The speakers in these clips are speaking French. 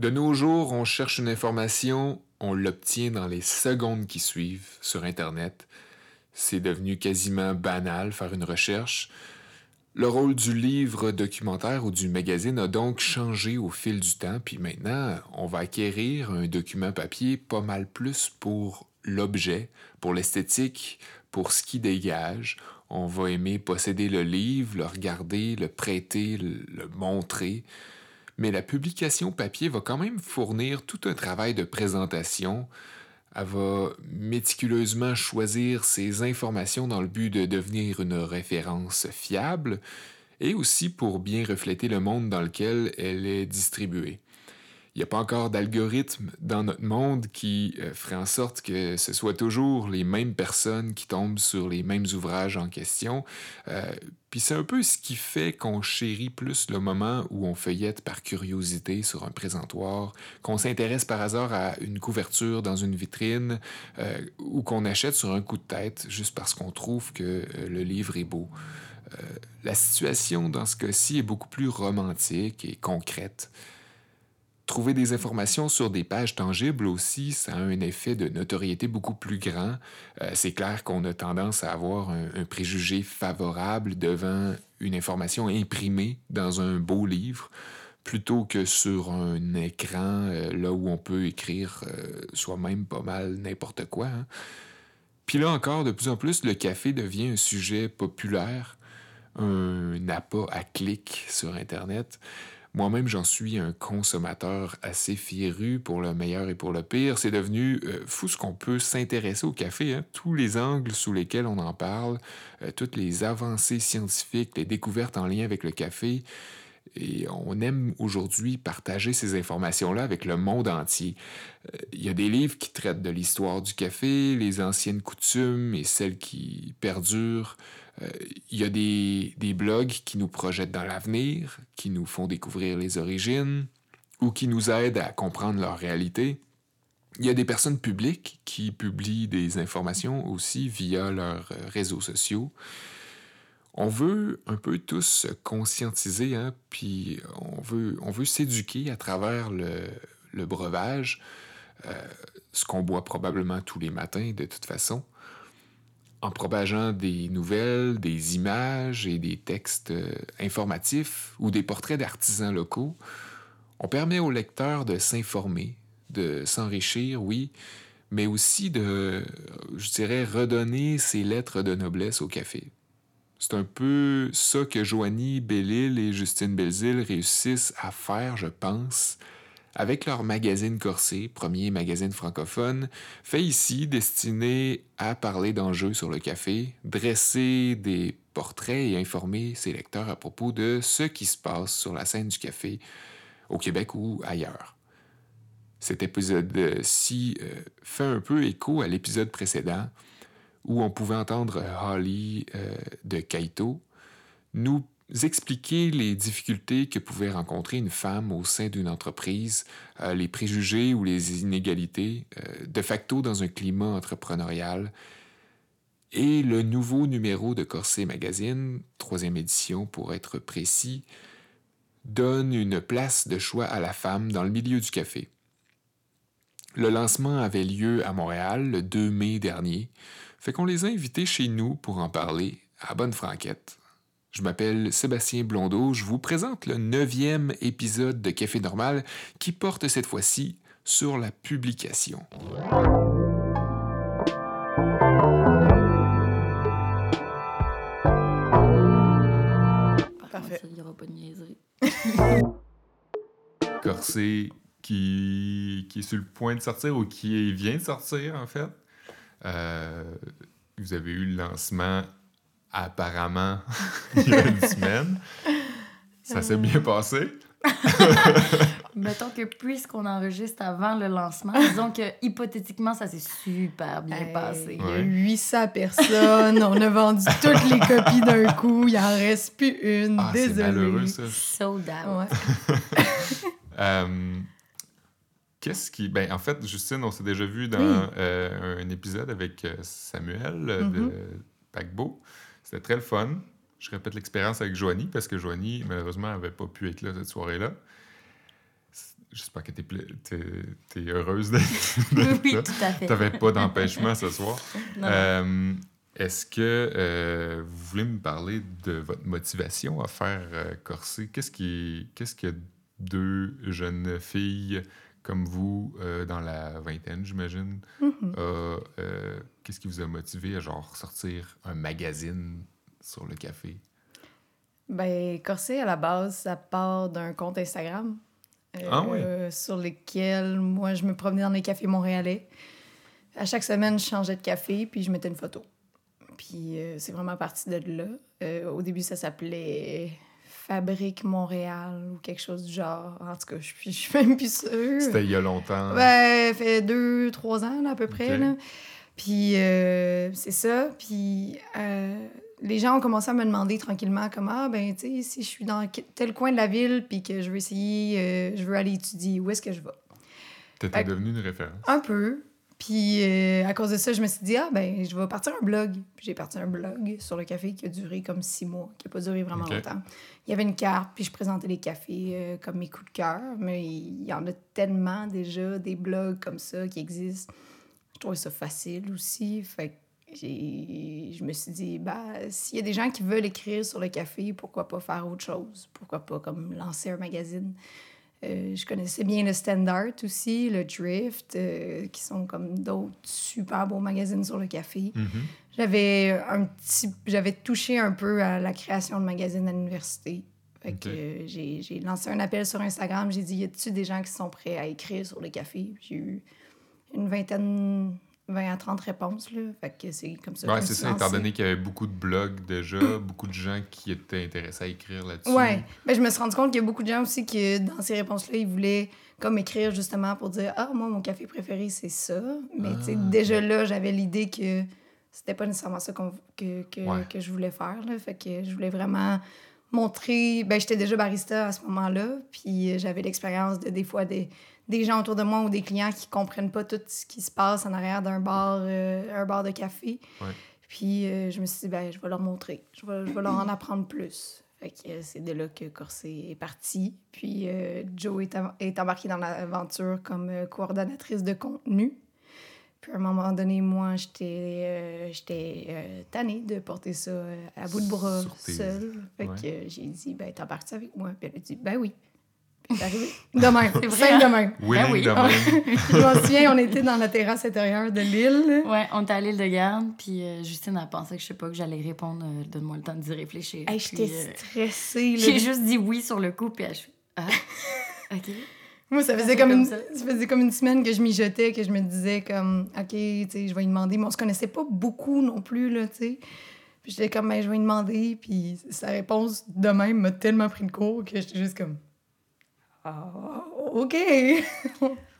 De nos jours, on cherche une information, on l'obtient dans les secondes qui suivent sur Internet. C'est devenu quasiment banal faire une recherche. Le rôle du livre documentaire ou du magazine a donc changé au fil du temps, puis maintenant, on va acquérir un document papier pas mal plus pour l'objet, pour l'esthétique, pour ce qui dégage. On va aimer posséder le livre, le regarder, le prêter, le montrer mais la publication papier va quand même fournir tout un travail de présentation. Elle va méticuleusement choisir ses informations dans le but de devenir une référence fiable et aussi pour bien refléter le monde dans lequel elle est distribuée. Il n'y a pas encore d'algorithme dans notre monde qui euh, ferait en sorte que ce soit toujours les mêmes personnes qui tombent sur les mêmes ouvrages en question. Euh, puis c'est un peu ce qui fait qu'on chérit plus le moment où on feuillette par curiosité sur un présentoir, qu'on s'intéresse par hasard à une couverture dans une vitrine euh, ou qu'on achète sur un coup de tête juste parce qu'on trouve que le livre est beau. la situation dans ce cas-ci est beaucoup plus romantique et concrète. Trouver des informations sur des pages tangibles aussi, ça a un effet de notoriété beaucoup plus grand. Euh, c'est clair qu'on a tendance à avoir un, préjugé favorable devant une information imprimée dans un beau livre plutôt que sur un écran euh, là où on peut écrire euh, soi-même pas mal n'importe quoi. Hein. Puis là encore, de plus en plus, le café devient un sujet populaire, un appât à clic sur Internet. Moi-même, j'en suis un consommateur assez féru pour le meilleur et pour le pire. C'est devenu euh, fou ce qu'on peut s'intéresser au café, hein. tous les angles sous lesquels on en parle, euh, toutes les avancées scientifiques, les découvertes en lien avec le café. Et on aime aujourd'hui partager ces informations-là avec le monde entier. Euh, il y a des livres qui traitent de l'histoire du café, les anciennes coutumes et celles qui perdurent. Euh, il y a des, blogs qui nous projettent dans l'avenir, qui nous font découvrir les origines ou qui nous aident à comprendre leur réalité. Il y a des personnes publiques qui publient des informations aussi via leurs réseaux sociaux. On veut un peu tous se conscientiser, hein, puis on veut, on veut s'éduquer à travers le, le breuvage, euh, ce qu'on boit probablement tous les matins de toute façon en propageant des nouvelles, des images et des textes euh, informatifs ou des portraits d'artisans locaux, on permet au lecteur de s'informer, de s'enrichir, oui, mais aussi de, je dirais, redonner ses lettres de noblesse au café. C'est un peu ça que Joanie Bellil et Justine Belzile réussissent à faire, je pense, avec leur magazine Corsé, premier magazine francophone, fait ici destiné à parler d'enjeux sur le café, dresser des portraits et informer ses lecteurs à propos de ce qui se passe sur la scène du café au Québec ou ailleurs. Cet épisode-ci euh, fait un peu écho à l'épisode précédent où on pouvait entendre Holly euh, de Kaito nous expliquer les difficultés que pouvait rencontrer une femme au sein d'une entreprise, euh, les préjugés ou les inégalités, euh, de facto dans un climat entrepreneurial. Et le nouveau numéro de Corset Magazine, troisième édition pour être précis, donne une place de choix à la femme dans le milieu du café. Le lancement avait lieu à Montréal le 2 mai dernier, fait qu'on les a invités chez nous pour en parler à Bonne Franquette. Je m'appelle Sébastien Blondeau. Je vous présente le neuvième épisode de Café Normal qui porte cette fois-ci sur la publication. Parfait. Il n'y aura pas de niaiserie. Corsé qui, qui est sur le point de sortir ou qui vient de sortir, en fait. Euh, vous avez eu le lancement apparemment il y a une semaine. Ça s'est bien passé. Mettons que puisqu'on enregistre avant le lancement, disons que hypothétiquement, ça s'est super bien passé. Il y a 800 personnes, on a vendu toutes les copies d'un coup, il en reste plus une. Ah, Désolé. C'est malheureux, ça. Sold out. Euh, qu'est-ce qui. Ben, en fait, Justine, on s'est déjà vu dans euh, un épisode avec euh, Samuel de mm-hmm. Paquebot. C'était très le fun. Je répète l'expérience avec Joanie parce que Joanie, malheureusement, n'avait pas pu être là cette soirée-là. j'espère que tu es, heureuse d'être Oui, là. tout à fait. Tu n'avais pas d'empêchement ce soir. Euh, Est-ce que euh, vous voulez me parler de votre motivation à faire euh, corser? Qu'est-ce qui, qu'est-ce que deux jeunes filles comme vous, euh, dans la vingtaine, j'imagine, euh, qu'est-ce qui vous a motivé à genre sortir un magazine sur le café? Ben, Corset, à la base, ça part d'un compte Instagram. euh, Ah oui? Sur lequel, moi, je me promenais dans les cafés montréalais. À chaque semaine, je changeais de café, puis je mettais une photo. Puis euh, c'est vraiment parti de là. Euh, au début, ça s'appelait Fabrique Montréal ou quelque chose du genre. En tout cas, je suis, je suis même plus sûre. C'était il y a longtemps. Ben, ça fait deux, trois ans, là, à peu près. Là. Puis, euh, c'est ça. Puis, euh, les gens ont commencé à me demander tranquillement, comme, ah, ben, tu sais, si je suis dans tel coin de la ville, puis que je veux essayer, euh, je veux aller étudier, où est-ce que je vais? T'étais devenue une référence. Un peu. Puis, à cause de ça, je me suis dit, ah, ben, je vais partir un blog. Puis, j'ai parti un blog sur le café qui a duré comme six mois, qui n'a pas duré vraiment longtemps. Il y avait une carte, puis je présentais les cafés comme mes coups de cœur. Mais il y en a tellement déjà, des blogs comme ça qui existent. Je trouvais ça facile aussi. Fait que je me suis dit, bah, s'il y a des gens qui veulent écrire sur le café, pourquoi pas faire autre chose? Pourquoi pas comme lancer un magazine? Euh, je connaissais bien le Standard aussi, le Drift, euh, qui sont comme d'autres super beaux magazines sur le café. Mhm. J'avais un petit, j'avais touché un peu à la création de magazines à l'université. Fait que Ok. euh, j'ai, j'ai lancé un appel sur Instagram. J'ai dit, y a-tu des gens qui sont prêts à écrire sur le café? J'ai eu une vingtaine, 20 à 30 réponses, là. Fait que c'est comme ça. que Ouais, je me c'est ça, étant donné qu'il y avait beaucoup de blogs déjà, beaucoup de gens qui étaient intéressés à écrire là-dessus. Ouais, mais je me suis rendu compte qu'il y a beaucoup de gens aussi qui, dans ces réponses-là, ils voulaient comme écrire justement pour dire Ah, moi, mon café préféré, c'est ça. Mais Ah, déjà là, j'avais l'idée que c'était pas nécessairement ça que, que, Ouais. que je voulais faire. Là. Fait que je voulais vraiment montrer. Ben, j'étais déjà barista à ce moment-là, puis j'avais l'expérience de des fois des, des gens autour de moi ou des clients qui comprennent pas tout ce qui se passe en arrière d'un bar, euh, un bar de café. Ouais. Puis euh, je me suis dit, ben, je vais leur montrer. Je vais, je vais leur en apprendre plus. Fait que euh, c'est de là que Corset est parti. Puis euh, Joe est, em- est embarquée dans l'aventure comme coordonnatrice de contenu. Puis à un moment donné, moi, j'étais j'étais, tannée de porter ça à bout de bras seule. Fait Ouais. que j'ai dit, ben, t'embarques avec moi? Puis elle a dit, ben oui. Puis c'est arrivé. Demain. C'est vrai, Simple hein? demain. Willing Ah oui. de même. Je m'en souviens, on était dans la terrasse intérieure de l'île. Ouais, on était à l'île de garde, puis euh, Justine a pensé que je sais pas que j'allais répondre. euh, Donne-moi le temps d'y réfléchir. Hey, j'étais euh, stressée. là. J'ai juste dit oui sur le coup, puis elle, je Ah, OK. Moi, ça faisait comme, comme une, ça. ça faisait comme une semaine que je mijotais, que je me disais comme, OK, tu sais, je vais lui demander. Mais on se connaissait pas beaucoup non plus, là, tu sais. Puis j'étais comme, ben, je vais lui demander. Puis sa réponse de même m'a tellement pris de court que j'étais juste comme, ah, OK.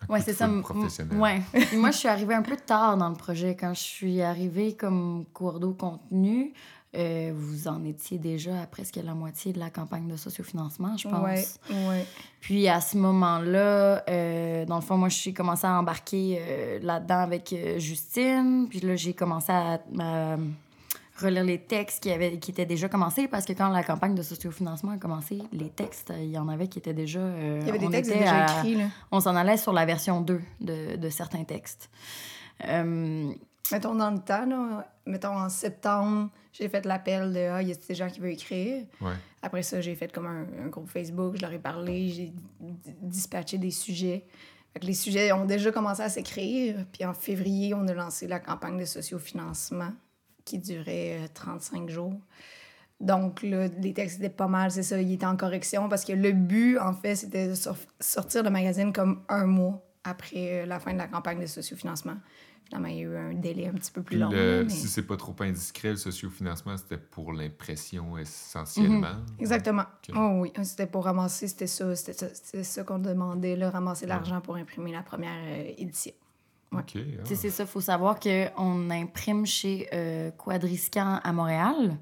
Ouais, c'est ça. professionnelle. Ouais. Puis moi, je suis arrivée un peu tard dans le projet. Quand je suis arrivée comme cours d'eau contenu, euh, vous en étiez déjà à presque la moitié de la campagne de sociofinancement, je pense. Ouais, ouais. Puis à ce moment-là, euh, dans le fond, moi, j'ai commencé à embarquer euh, là-dedans avec euh, Justine. Puis là, j'ai commencé à, à relire les textes qui, avaient, qui étaient déjà commencés parce que quand la campagne de sociofinancement a commencé, les textes, il y en avait qui étaient déjà. euh, Il y avait des on textes déjà à- écrits, là. On s'en allait sur la version 2 de, de certains textes. Euh, Mettons dans le temps, là, mettons en septembre, j'ai fait l'appel de Ah, y a des gens qui veulent écrire? Ouais. Après ça, j'ai fait comme un, un groupe Facebook, je leur ai parlé, j'ai di- dispatché des sujets. Fait que les sujets ont déjà commencé à s'écrire. Puis en février, on a lancé la campagne de sociofinancement qui durait euh, 35 jours. Donc, là, les textes étaient pas mal, c'est ça, ils étaient en correction parce que le but, en fait, c'était de sor- sortir le magazine comme un mois après euh, la fin de la campagne de sociofinancement. Finalement, il y a eu un délai un petit peu plus long. le- mais- Si c'est pas trop indiscret, le sociofinancement, c'était pour l'impression essentiellement. Exactement. Ok. Oh oui, c'était pour ramasser, c'était ça, c'était ça, c'était ça qu'on demandait, là, ramasser l'argent pour imprimer la première euh, édition. Ouais. Ah. C'est ça, il faut savoir qu'on imprime chez euh, Quadriscan à Montréal.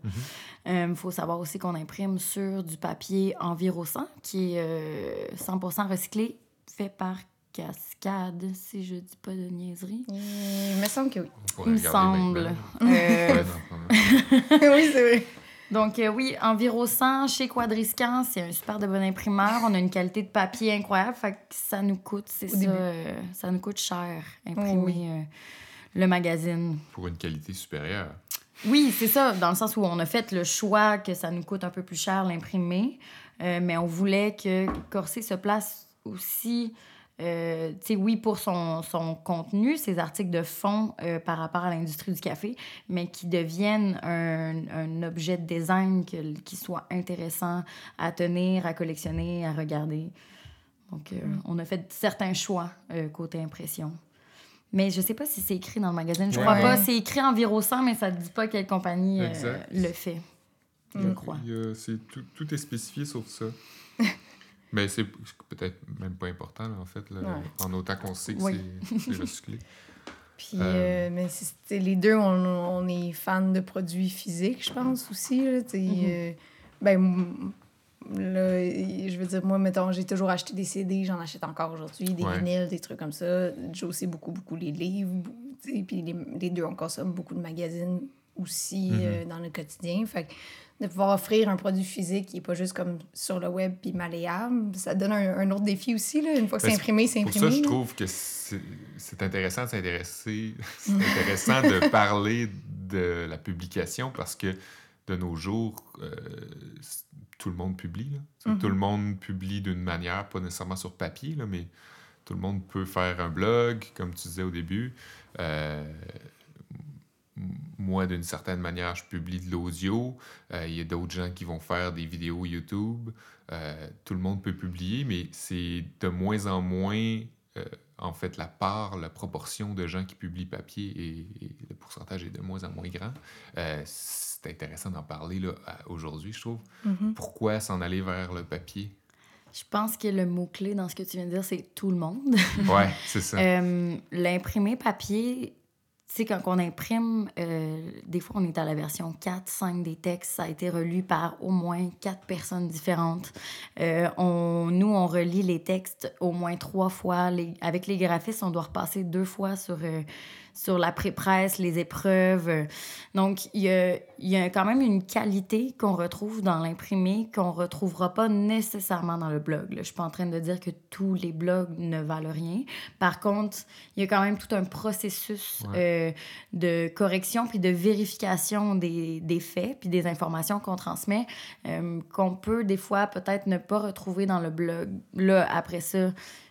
Il faut savoir aussi qu'on imprime sur du papier Envirosan, qui est euh, 100 recyclé, fait par Cascade, si je dis pas de niaiserie. Il me semble que oui. Il me semble. Euh, oui, c'est vrai. Donc, euh, oui, Enviro 100 chez Quadriscan, c'est un super de bon imprimeur. On a une qualité de papier incroyable. Fait que ça nous coûte, c'est ça, euh, ça nous coûte cher imprimer euh, le magazine. Pour une qualité supérieure. Oui, c'est ça, dans le sens où on a fait le choix que ça nous coûte un peu plus cher l'imprimer, mais on voulait que Corset se place aussi euh, oui, pour son, son, contenu, ses articles de fond euh, par rapport à l'industrie du café, mais qui deviennent un, un objet de design qui soit intéressant à tenir, à collectionner, à regarder. Donc, euh, mm. on a fait certains choix côté impression. Mais je sais pas si c'est écrit dans le magazine. Je crois pas. C'est écrit environ 100, mais ça ne dit pas quelle compagnie le fait. Je crois. tout, tout, est spécifié sauf ça. Mais c'est peut-être même pas important, en fait, là, en autant qu'on sait que c'est recyclé. Puis, euh... euh mais les deux, on, on, est fans de produits physiques, je pense aussi. Là, mm-hmm. euh, ben, là, je veux dire, moi, mettons, j'ai toujours acheté des CD, j'en achète encore aujourd'hui, des vinyles, des trucs comme ça. Joe aussi beaucoup, beaucoup les livres. Puis les, les, deux, on consomme beaucoup de magazines aussi mm-hmm. euh, dans le quotidien. Fait de pouvoir offrir un produit physique qui n'est pas juste comme sur le web puis malléable, ça donne un, autre défi aussi. Là. Une fois que c'est imprimé, c'est imprimé. Pour ça, je trouve que c'est intéressant de s'intéresser, c'est intéressant de parler de la publication parce que de nos jours, euh, tout le monde publie. Mm-hmm. Tout le monde publie d'une manière, pas nécessairement sur papier, là, mais tout le monde peut faire un blog, comme tu disais au début. Euh, moi, d'une certaine manière, je publie de l'audio. Euh, il y a d'autres gens qui vont faire des vidéos YouTube. Euh, tout le monde peut publier, mais c'est de moins en moins, euh, en fait, la part, la proportion de gens qui publient papier et, le pourcentage est de moins en moins grand. c'est intéressant d'en parler aujourd'hui, je trouve. Mm-hmm. Pourquoi s'en aller vers le papier? Je pense que le mot-clé dans ce que tu viens de dire, c'est tout le monde. oui, c'est ça. L'imprimer papier, sais, quand on imprime, euh, des fois, on est à la version 4, 5 des textes. Ça a été relu par au moins quatre personnes différentes. Euh, on, nous, on relit les textes au moins trois fois. Les, avec les graphistes, on doit repasser deux fois sur, euh, sur la pré-presse, les épreuves. Donc, il y a, y a, quand même une qualité qu'on retrouve dans l'imprimé qu'on retrouvera pas nécessairement dans le blog. Je suis pas en train de dire que tous les blogs ne valent rien. Par contre, il y a quand même tout un processus de correction puis de vérification des, des faits puis des informations qu'on transmet euh, qu'on peut des fois peut-être ne pas retrouver dans le blog. Là, après ça,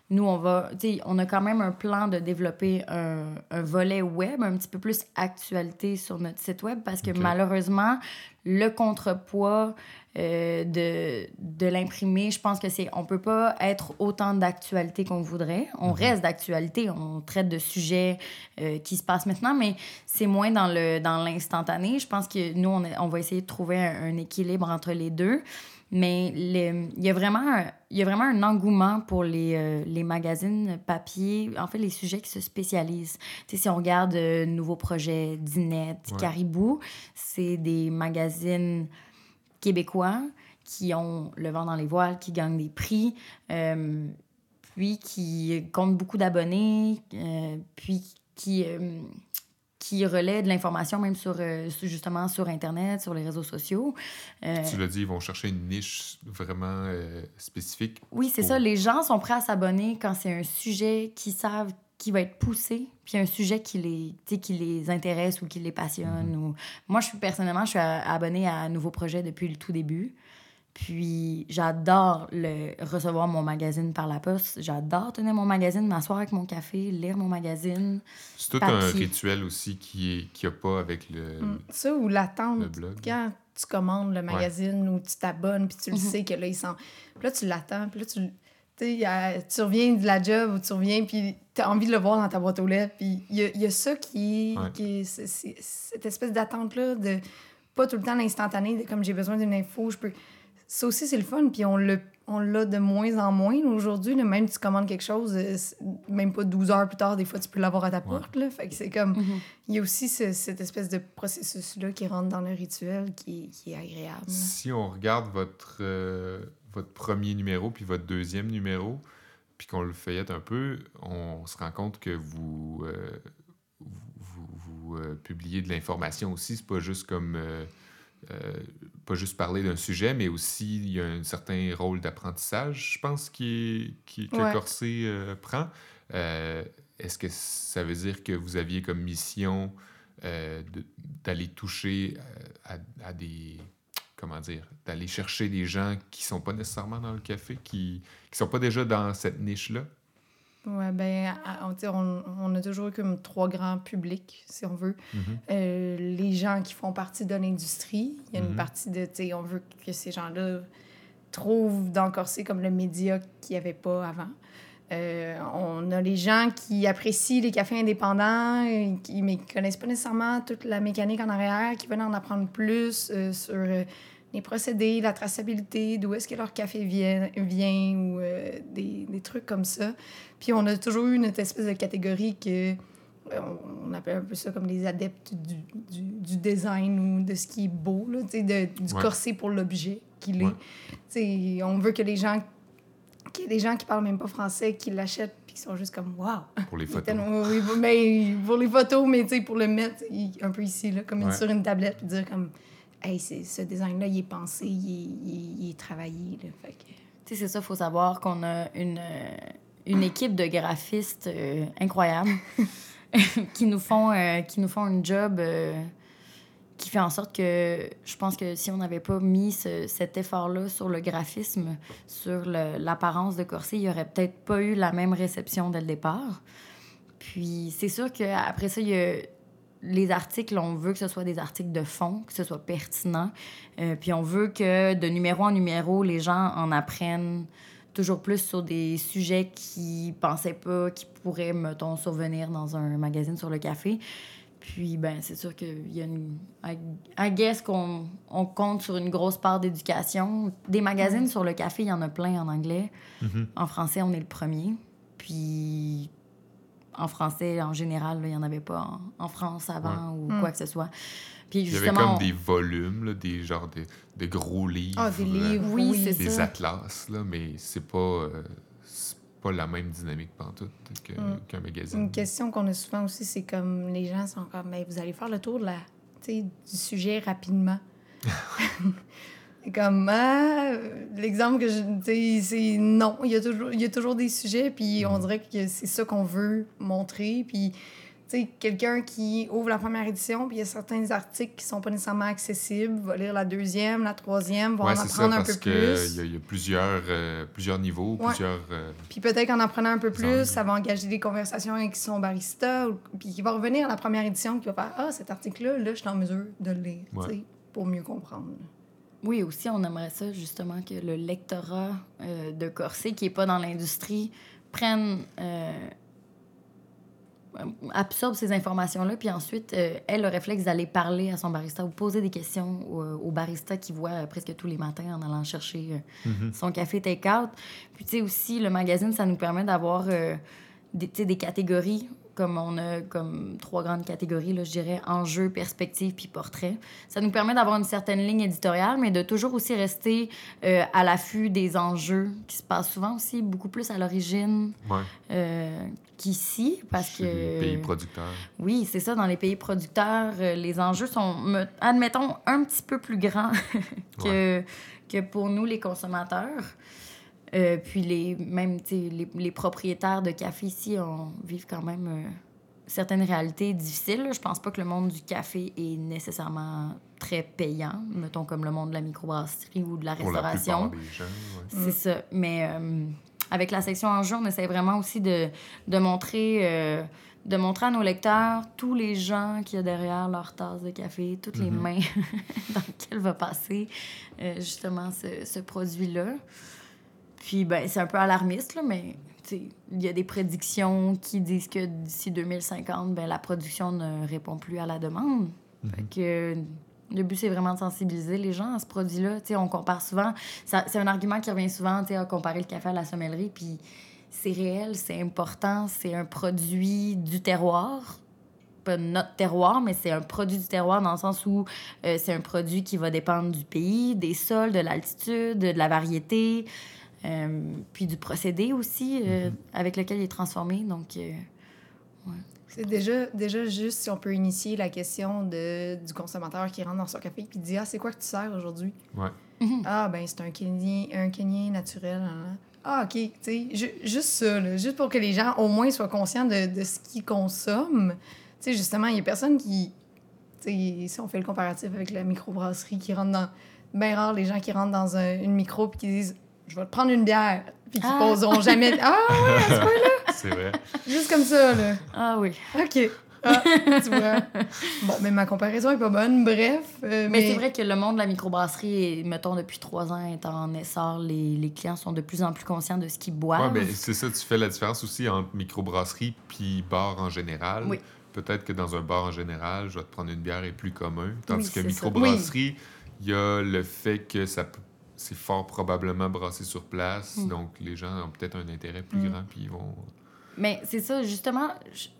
nous, on va, on a quand même un plan de développer un, un, volet web, un petit peu plus actualité sur notre site web, parce que malheureusement, le contrepoids euh, de, de l'imprimé, je pense que c'est, on peut pas être autant d'actualité qu'on voudrait. On mhm. reste d'actualité, on traite de sujets euh, qui se passent maintenant, mais c'est moins dans le dans l'instantané. Je pense que nous, on, on va essayer de trouver un équilibre entre les deux. Mais il y, a vraiment un, y a vraiment un engouement pour les, euh, les, magazines papier, en fait, les sujets qui se spécialisent. Tu sais, si on regarde euh, Nouveaux projets, Dinette, Caribou, c'est des magazines québécois qui ont le vent dans les voiles, qui gagnent des prix, euh, puis qui comptent beaucoup d'abonnés, puis qui qui relaient de l'information même sur euh, justement sur internet, sur les réseaux sociaux. Euh, tu l'as dit, ils vont chercher une niche vraiment euh, spécifique. Oui, c'est ça. Les gens sont prêts à s'abonner quand c'est un sujet qu'ils savent qui va être poussé, puis un sujet qui les, qui les intéresse ou qui les passionne. Mm-hmm. Ou... Moi, je suis personnellement, je suis abonnée à un nouveau projet depuis le tout début. Puis j'adore le recevoir mon magazine par la poste. J'adore tenir mon magazine, m'asseoir avec mon café, lire mon magazine. C'est tout un rituel aussi qui n'y a pas avec le. Mm. Ça ou l'attente. Quand tu commandes le magazine ou tu t'abonnes, puis tu le mm-hmm. sais que là, ils sont. Puis là, tu l'attends, puis là, tu. tu reviens de la job ou tu reviens, puis tu as envie de le voir dans ta boîte aux lettres. Puis il y a, y a, ça qui, qui est, cette espèce d'attente-là de pas tout le temps l'instantané, comme j'ai besoin d'une info, je peux ça aussi, c'est le fun. Puis on l'a de moins en moins aujourd'hui. Même si tu commandes quelque chose, euh, même pas 12 heures plus tard, des fois, tu peux l'avoir à ta porte. Là. Fait que c'est comme... Mm-hmm. Il y a aussi cette espèce de processus-là qui rentre dans le rituel qui, qui est agréable. Si on regarde votre, euh, votre premier numéro puis votre deuxième numéro, puis qu'on le feuillette un peu, on se rend compte que vous... Euh, vous, vous publiez de l'information aussi. C'est pas juste comme euh, pas juste parler d'un sujet, mais aussi il y a un certain rôle d'apprentissage, je pense, qui, qui que Ouais. Corsé euh, prend. Euh, Est-ce que ça veut dire que vous aviez comme mission euh, d'aller toucher euh, à, à des comment dire, d'aller chercher des gens qui sont pas nécessairement dans le café, qui qui sont pas déjà dans cette niche-là? Ouais, ben, on, a toujours eu comme trois grands publics, si on veut. Mhm. Euh, les gens qui font partie de l'industrie. Il y a Mhm. une partie de, tu sais, on veut que ces gens-là trouvent dans Corsé comme le média qu'il n'y avait pas avant. Euh, on a les gens qui apprécient les cafés indépendants, euh, qui, mais qui connaissent pas nécessairement toute la mécanique en arrière, qui veulent en apprendre plus euh, sur les procédés, la traçabilité, d'où est-ce que leur café vient, vient ou euh, des, des trucs comme ça. Puis on a toujours eu notre espèce de catégorie que euh, on appelle un peu ça comme les adeptes du, du, du design ou de ce qui est beau, là, de- du Ouais. corset pour l'objet qu'il est. On veut que les gens qu'il y ait des gens qui parlent même pas français qui l'achètent puis qui sont juste comme waouh Pour les photos. oui, mais pour les photos mais pour le mettre un peu ici là comme Ouais. sur une tablette puis dire comme hey ce design là il est pensé il est, il il est travaillé là. Que- c'est ça, il faut savoir qu'on a une, euh, une équipe de graphistes euh, incroyable qui, nous font, euh, qui nous font un job euh, qui fait en sorte que je pense que si on n'avait pas mis ce- cet effort-là sur le graphisme, sur l'apparence de corset, il n'y aurait peut-être pas eu la même réception dès le départ. Puis c'est sûr qu'après ça, il y a les articles, on veut que ce soit des articles de fond, que ce soit pertinent. Euh, puis on veut que de numéro en numéro, les gens en apprennent toujours plus sur des sujets qu'ils pensaient pas qui pourraient, mettons, survenir dans un magazine sur le café. Puis, ben, c'est sûr qu'il y a une. I, guess qu'on on compte sur une grosse part d'éducation. Des magazines sur le café, il y en a plein en anglais. Mhm. En français, on est le premier. Puis, en français, en général, là, il n'y en avait pas en, en France avant ou Mm. quoi que ce soit. Puis, Il y avait justement. comme des volumes, là, des genres de, de gros livres. ah des livres oui, oui, c'est des ça. atlas, là, mais c'est pas, euh, c'est pas la même dynamique pantoute que- Mm. qu'un magazine. Une question qu'on a souvent aussi, c'est comme les gens sont comme, mais vous allez faire le tour de la, tu sais, du sujet rapidement. Comme, ah, euh, l'exemple que je. Tu sais, c'est non. Il y, a toujours, il y a toujours des sujets, puis on dirait que c'est ça qu'on veut montrer. Puis, tu sais, quelqu'un qui ouvre la première édition, puis il y a certains articles qui sont pas nécessairement accessibles, va lire la deuxième, la troisième, va Ouais, en ça, apprendre un peu que plus. il y, a- il y a plusieurs, euh, plusieurs niveaux, Ouais. plusieurs... euh, Puis peut-être qu'en apprenant un peu plus, ça va engager des conversations avec son barista, ou- puis qui va revenir à la première édition, qui va faire Ah, cet article-là, là, je suis en mesure de le lire, tu Ouais. sais, pour mieux comprendre. Oui, aussi, on aimerait ça, justement, que le lectorat euh, de corset, qui n'est pas dans l'industrie, prenne. euh, absorbe ces informations-là, puis ensuite euh, ait le réflexe d'aller parler à son barista ou poser des questions au, au barista qui voit euh, presque tous les matins en allant chercher euh, mhm. son café take-out. Puis, tu sais, aussi, le magazine, ça nous permet d'avoir euh, des catégories, comme on a comme trois grandes catégories, là, je dirais, enjeux, perspectives, puis portraits. Ça nous permet d'avoir une certaine ligne éditoriale, mais de toujours aussi rester euh, à l'affût des enjeux qui se passent souvent aussi beaucoup plus à l'origine Ouais, euh, qu'ici, parce chez que... les pays producteurs. Oui, c'est ça. Dans les pays producteurs, euh, les enjeux sont, me- admettons, un petit peu plus grands que, que pour nous, les consommateurs. Euh, puis les, même les, les propriétaires de café ici on, vivent quand même euh, certaines réalités difficiles. là. Je pense pas que le monde du café est nécessairement très payant, mettons comme le monde de la microbrasserie ou de la restauration. ouais. C'est ça. Mais euh, avec la section en jeu, on essaie vraiment aussi de, de montrer. euh, de montrer à nos lecteurs tous les gens qu'il y a derrière leur tasse de café, toutes les Mhm. mains dans lesquelles va passer euh, justement ce, ce produit-là. Puis, ben, c'est un peu alarmiste, là, mais il y a des prédictions qui disent que d'ici 2050, ben, la production ne répond plus à la demande. Fait Mhm. que le but, c'est vraiment de sensibiliser les gens à ce produit-là. On compare souvent. ça- C'est un argument qui revient souvent, à comparer le café à la sommellerie. Puis c'est réel, c'est important, c'est un produit du terroir. Pas notre terroir, mais c'est un produit du terroir dans le sens où euh, c'est un produit qui va dépendre du pays, des sols, de l'altitude, de la variété, euh, puis du procédé aussi euh, avec lequel il est transformé. Donc, euh, C'est déjà, déjà juste si on peut initier la question de, du consommateur qui rentre dans son café et dit Ah, c'est quoi que tu sers aujourd'hui? Ouais. Ah, ben, c'est un Kenyan, un Kenyan naturel. hein, hein. Ah, OK. Tu sais, ju- juste ça, là, juste pour que les gens au moins soient conscients de, de ce qu'ils consomment. Tu sais, justement, il y a personne qui. Tu sais, si on fait le comparatif avec la microbrasserie qui rentre dans. Bien rare, les gens qui rentrent dans un- une micro puis qui disent Je vais te prendre une bière. Puis qui Ah. poseront jamais. Ah, ouais, à ce point-là. C'est vrai. Juste comme ça, là. Ah oui. OK. Ah, tu vois. Bon, mais ma comparaison est pas bonne. Bref. euh, Mais, c'est vrai que le monde de la microbrasserie, est, mettons, depuis trois ans, est en essor. Les, les clients sont de plus en plus conscients de ce qu'ils Ouais, boivent. ben, c'est ça, tu fais la différence aussi entre microbrasserie puis bar en général. Oui. Peut-être que dans un bar en général, je vais te prendre une bière est plus commun. Tandis Oui, que microbrasserie, il y a le fait que ça peut- c'est fort probablement brassé sur place. Mm. Donc, les gens ont peut-être un intérêt plus Mm. grand puis ils vont... Mais c'est ça, justement,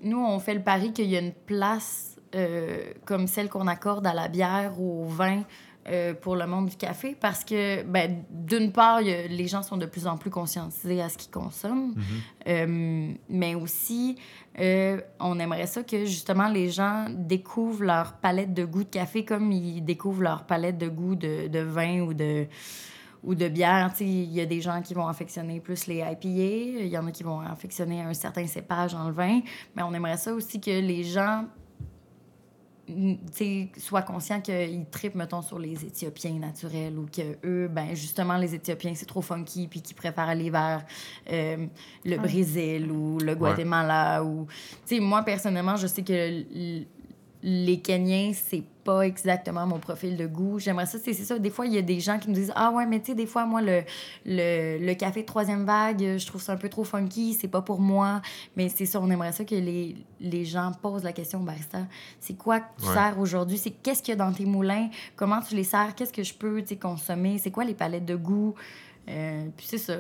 nous, on fait le pari qu'il y a une place euh, comme celle qu'on accorde à la bière ou au vin euh, pour le monde du café parce que, ben, d'une part, a- les gens sont de plus en plus conscientisés à ce qu'ils consomment, Mhm. Euh, mais aussi, euh, on aimerait ça que justement les gens découvrent leur palette de goût de café comme ils découvrent leur palette de goût de, de vin ou de, ou de bière. Tu sais, Il y a des gens qui vont affectionner plus les IPA, il y en a qui vont affectionner un certain cépage dans le vin, mais on aimerait ça aussi que les gens soient conscients qu'ils trippent, mettons, sur les Éthiopiens naturels ou que eux, ben justement, les Éthiopiens, c'est trop funky, puis qu'ils préfèrent aller vers euh, le Ouais. Brésil ou le Guatemala. ou Tu sais, moi, personnellement, je sais que les Kenyans, c'est pas exactement mon profil de goût. J'aimerais ça, c'est c'est ça. Des fois, il y a des gens qui me disent Ah ouais, mais tu sais, des fois, moi, le, le, le café de troisième vague, je trouve ça un peu trop funky, c'est pas pour moi. Mais c'est ça, on aimerait ça que les, les gens posent la question au barista c'est quoi que tu Ouais. sers aujourd'hui? C'est qu'est-ce qu'il y a dans tes moulins? Comment tu les sers? Qu'est-ce que je peux consommer? C'est quoi les palettes de goût? Euh, Puis c'est ça.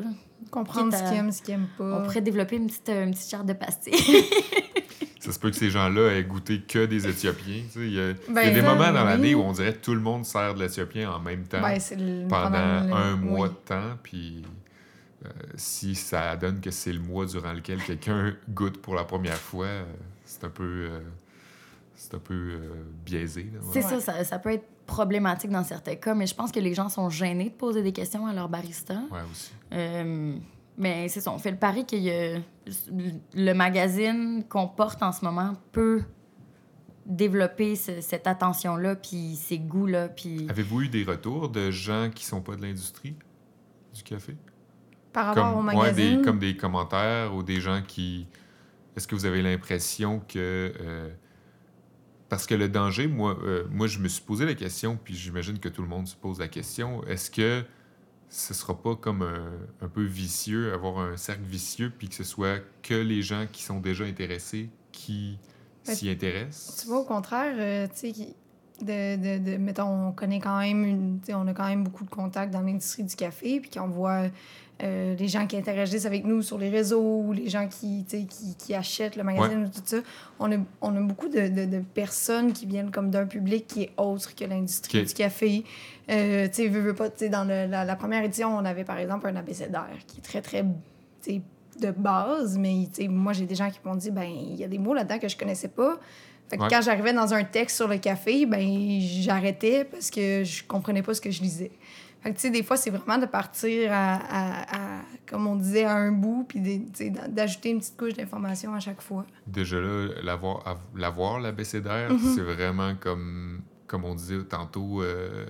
Comprendre ce qu'ils aiment, ce qu'ils aiment pas. On pourrait développer une petite, euh, une petite charte de pastilles. Ça se peut que ces gens-là aient goûté que des Éthiopiens. Il y a, il y a Ben, des ça, moments dans oui. l'année où on dirait que tout le monde sert de l'Éthiopien en même temps. Ben, le- pendant le- un mois oui. de temps, puis euh, si ça donne que c'est le mois durant lequel quelqu'un goûte pour la première fois, euh, c'est un peu, euh, c'est un peu euh, biaisé. C'est Ouais. ça, ça, ça peut être problématique dans certains cas, mais je pense que les gens sont gênés de poser des questions à leur barista. Ouais, aussi. Euh, mais c'est ça, on fait le pari que le magazine qu'on porte en ce moment peut développer ce- cette attention-là, puis ces goûts-là, puis... Avez-vous eu des retours de gens qui sont pas de l'industrie du café? Par rapport au comme, ouais, magazine? des, comme des commentaires ou des gens qui... Est-ce que vous avez l'impression que... euh, Parce que le danger, moi, euh, moi, je me suis posé la question, puis j'imagine que tout le monde se pose la question, est-ce que ce sera pas comme un, un peu vicieux, avoir un cercle vicieux, puis que ce soit que les gens qui sont déjà intéressés qui Ben, s'y intéressent? Tu vois, au contraire, euh, tu sais, de, de, de- mettons, on connaît quand même, une, on a quand même beaucoup de contacts dans l'industrie du café, puis qu'on voit euh, les gens qui interagissent avec nous sur les réseaux, ou les gens qui, qui, qui achètent le magazine, ou tout ça. On a, on a beaucoup de, de, de personnes qui viennent comme d'un public qui est autre que l'industrie du café. Euh, tu sais, veux, veux pas, tu sais, dans le- la, la première édition, on avait par exemple un abécédaire qui est très, très, tu sais, de base, mais tu sais, moi, j'ai des gens qui m'ont dit, ben il y a des mots là-dedans que je connaissais pas. Fait que Ouais. quand j'arrivais dans un texte sur le café, ben j'arrêtais parce que je comprenais pas ce que je lisais. Fait que, tu sais, des fois, c'est vraiment de partir à, à- à- comme on disait, à un bout, puis d'ajouter une petite couche d'information à chaque fois. Déjà là, l'avoir, av- l'avoir l'abécédaire, Mhm. c'est vraiment comme, comme on disait tantôt, euh,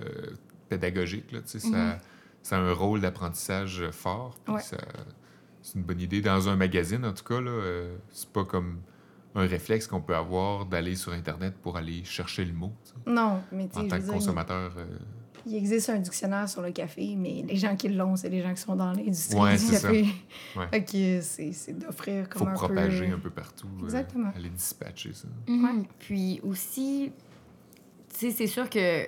pédagogique. Là, tu sais, ça, ça a un rôle d'apprentissage fort. Ouais. c'est une bonne idée. Dans un magazine, en tout cas, là, euh, c'est pas comme un réflexe qu'on peut avoir d'aller sur Internet pour aller chercher le mot. tu sais. Non, mais tu En tant que dire, consommateur, euh, il, existe un dictionnaire sur le café, mais les gens qui l'ont, c'est les gens qui sont dans l'industrie Ouais, du c'est ça. café. Ouais. Fait que c'est c'est d'offrir faut comme un propager peu... un peu partout. euh, Exactement. aller dispatcher ça. Mhm. Puis aussi, tu sais, c'est sûr que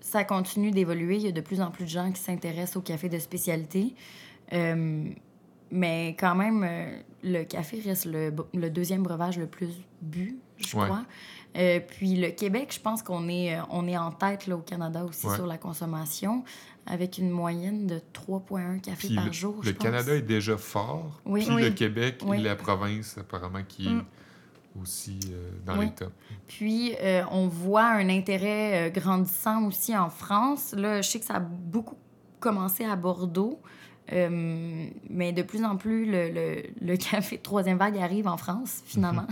ça continue d'évoluer. Il y a de plus en plus de gens qui s'intéressent au café de spécialité. Euh, mais quand même, euh, le café reste le, le deuxième breuvage le plus bu, je Ouais. crois. Euh, puis le Québec, je pense qu'on est, euh, on est en tête là, au Canada aussi Ouais. sur la consommation, avec une moyenne de 3,1 cafés Puis par le, jour. le je pense. Canada est déjà fort. Oui. Puis Oui. le Québec Oui. et la province, apparemment, qui est Mm. aussi euh, dans Oui. les tops. Puis, euh, on voit un intérêt grandissant aussi en France. Là, je sais que ça a beaucoup commencé à Bordeaux, euh, mais de plus en plus, le, le, le café de troisième vague arrive en France, finalement.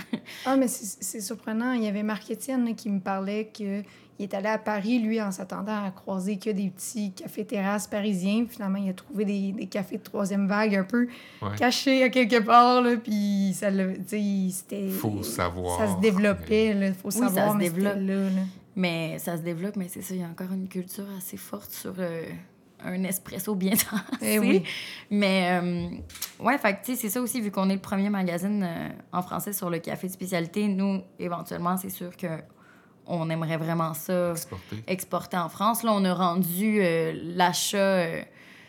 Ah, mais c'est c'est surprenant. Il y avait Marc Étienne là, qui me parlait qu'il est allé à Paris, lui, en s'attendant à croiser que des petits cafés-terrasses parisiens. Finalement, il a trouvé des, des cafés de troisième vague un peu Ouais. cachés à quelque part. Là, puis ça l'a. Tu sais, c'était. Faut savoir. Ça se développait, là. Faut ça savoir, se mais c'était développe. là, là. mais ça se développe, mais c'est ça, il y a encore une culture assez forte sur euh, un espresso bien tassé. Eh oui. Mais, euh, ouais, fait que, tu sais, c'est ça aussi, vu qu'on est le premier magazine euh, en français sur le café de spécialité, nous, éventuellement, c'est sûr que on aimerait vraiment ça Exporté. exporter en France. Là, on a rendu euh, l'achat euh,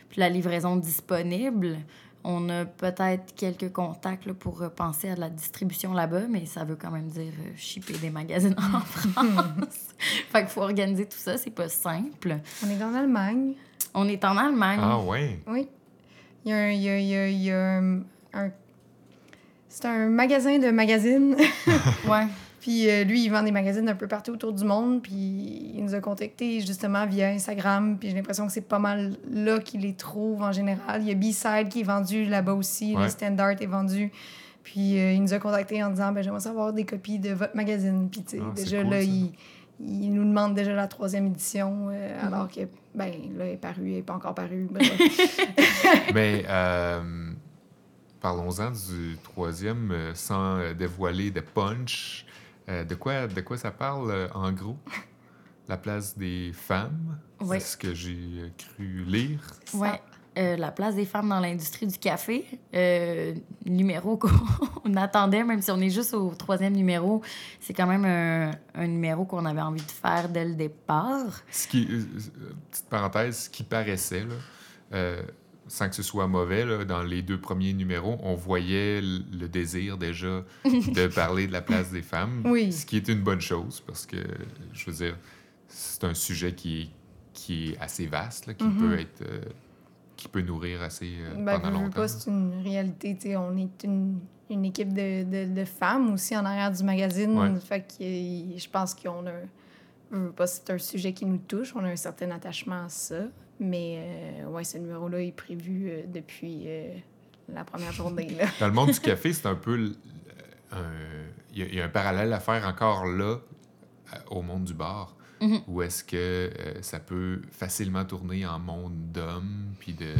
puis la livraison disponible. On a peut-être quelques contacts là, pour euh, penser à de la distribution là-bas, mais ça veut quand même dire euh, shipper des magazines en France. fait qu'il faut organiser tout ça, c'est pas simple. On est en Allemagne. On est en Allemagne. Ah ouais. Oui. Il y a un. Il y a, il y a- il y a un- un- C'est un magasin de magazines. Ouais. Puis euh, lui, il vend des magazines un peu partout autour du monde. Puis il nous a contactés justement via Instagram. Puis j'ai l'impression que c'est pas mal là qu'il les trouve en général. Il y a B-Side qui est vendu là-bas aussi. Ouais. Le Standard est vendu. Puis euh, il nous a contactés en disant ben, J'aimerais savoir des copies de votre magazine. Puis tu sais, Ah, déjà cool, là, ça. il, il nous demande déjà la troisième édition. euh, Mhm. Alors que, ben là, elle est parue, elle n'est pas encore parue. Bref. Mais euh, parlons-en du troisième, euh, sans dévoiler de punch. De, quoi, de quoi ça parle en gros? La place des femmes, c'est ce que j'ai cru lire. Ouais. Euh, la place des femmes dans l'industrie du café, euh, numéro qu'on attendait, même si on est juste au troisième numéro, c'est quand même un, un numéro qu'on avait envie de faire dès le départ. Ce qui, euh, petite parenthèse, ce qui paraissait, là, euh, sans que ce soit mauvais, là, dans les deux premiers numéros, on voyait le désir déjà de parler de la place des femmes. Oui. Ce qui est une bonne chose parce que, je veux dire, c'est un sujet qui est, qui est assez vaste, là, qui Mhm. peut être. Qui peut nourrir assez euh, Ben, pendant longtemps. c'est une réalité. on est une, une équipe de, de, de femmes aussi en arrière du magazine. Ouais. Fait que je pense qu'on a. c'est un sujet qui nous touche. On a un certain attachement à ça. Mais euh, ouais, ce numéro-là est prévu euh, depuis euh, la première journée. Là. Dans le monde du café, c'est un peu. Il y, a- il y a un parallèle à faire encore là au monde du bar. Mhm. Où est-ce que euh, ça peut facilement tourner en monde d'hommes puis de,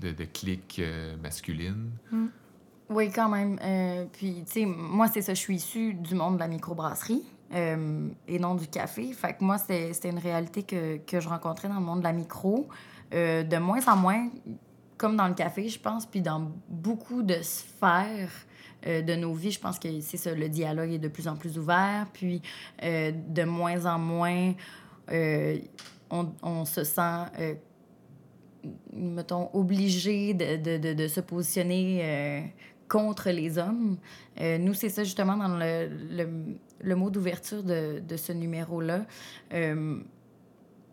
de, de clics euh, masculines? Oui, quand même. Euh, puis, tu sais, moi, c'est ça, je suis issue du monde de la microbrasserie et non du café. Fait que moi, c'était une réalité que, que je rencontrais dans le monde de la micro. De moins en moins, comme dans le café, je pense, puis dans beaucoup de sphères euh, de nos vies, je pense que c'est ça, le dialogue est de plus en plus ouvert. Puis, euh, de moins en moins, euh, on, on se sent... mettons, obligé de, de, de, de se positionner contre les hommes. Nous, c'est ça justement dans le, le, le mot d'ouverture de, de ce numéro-là.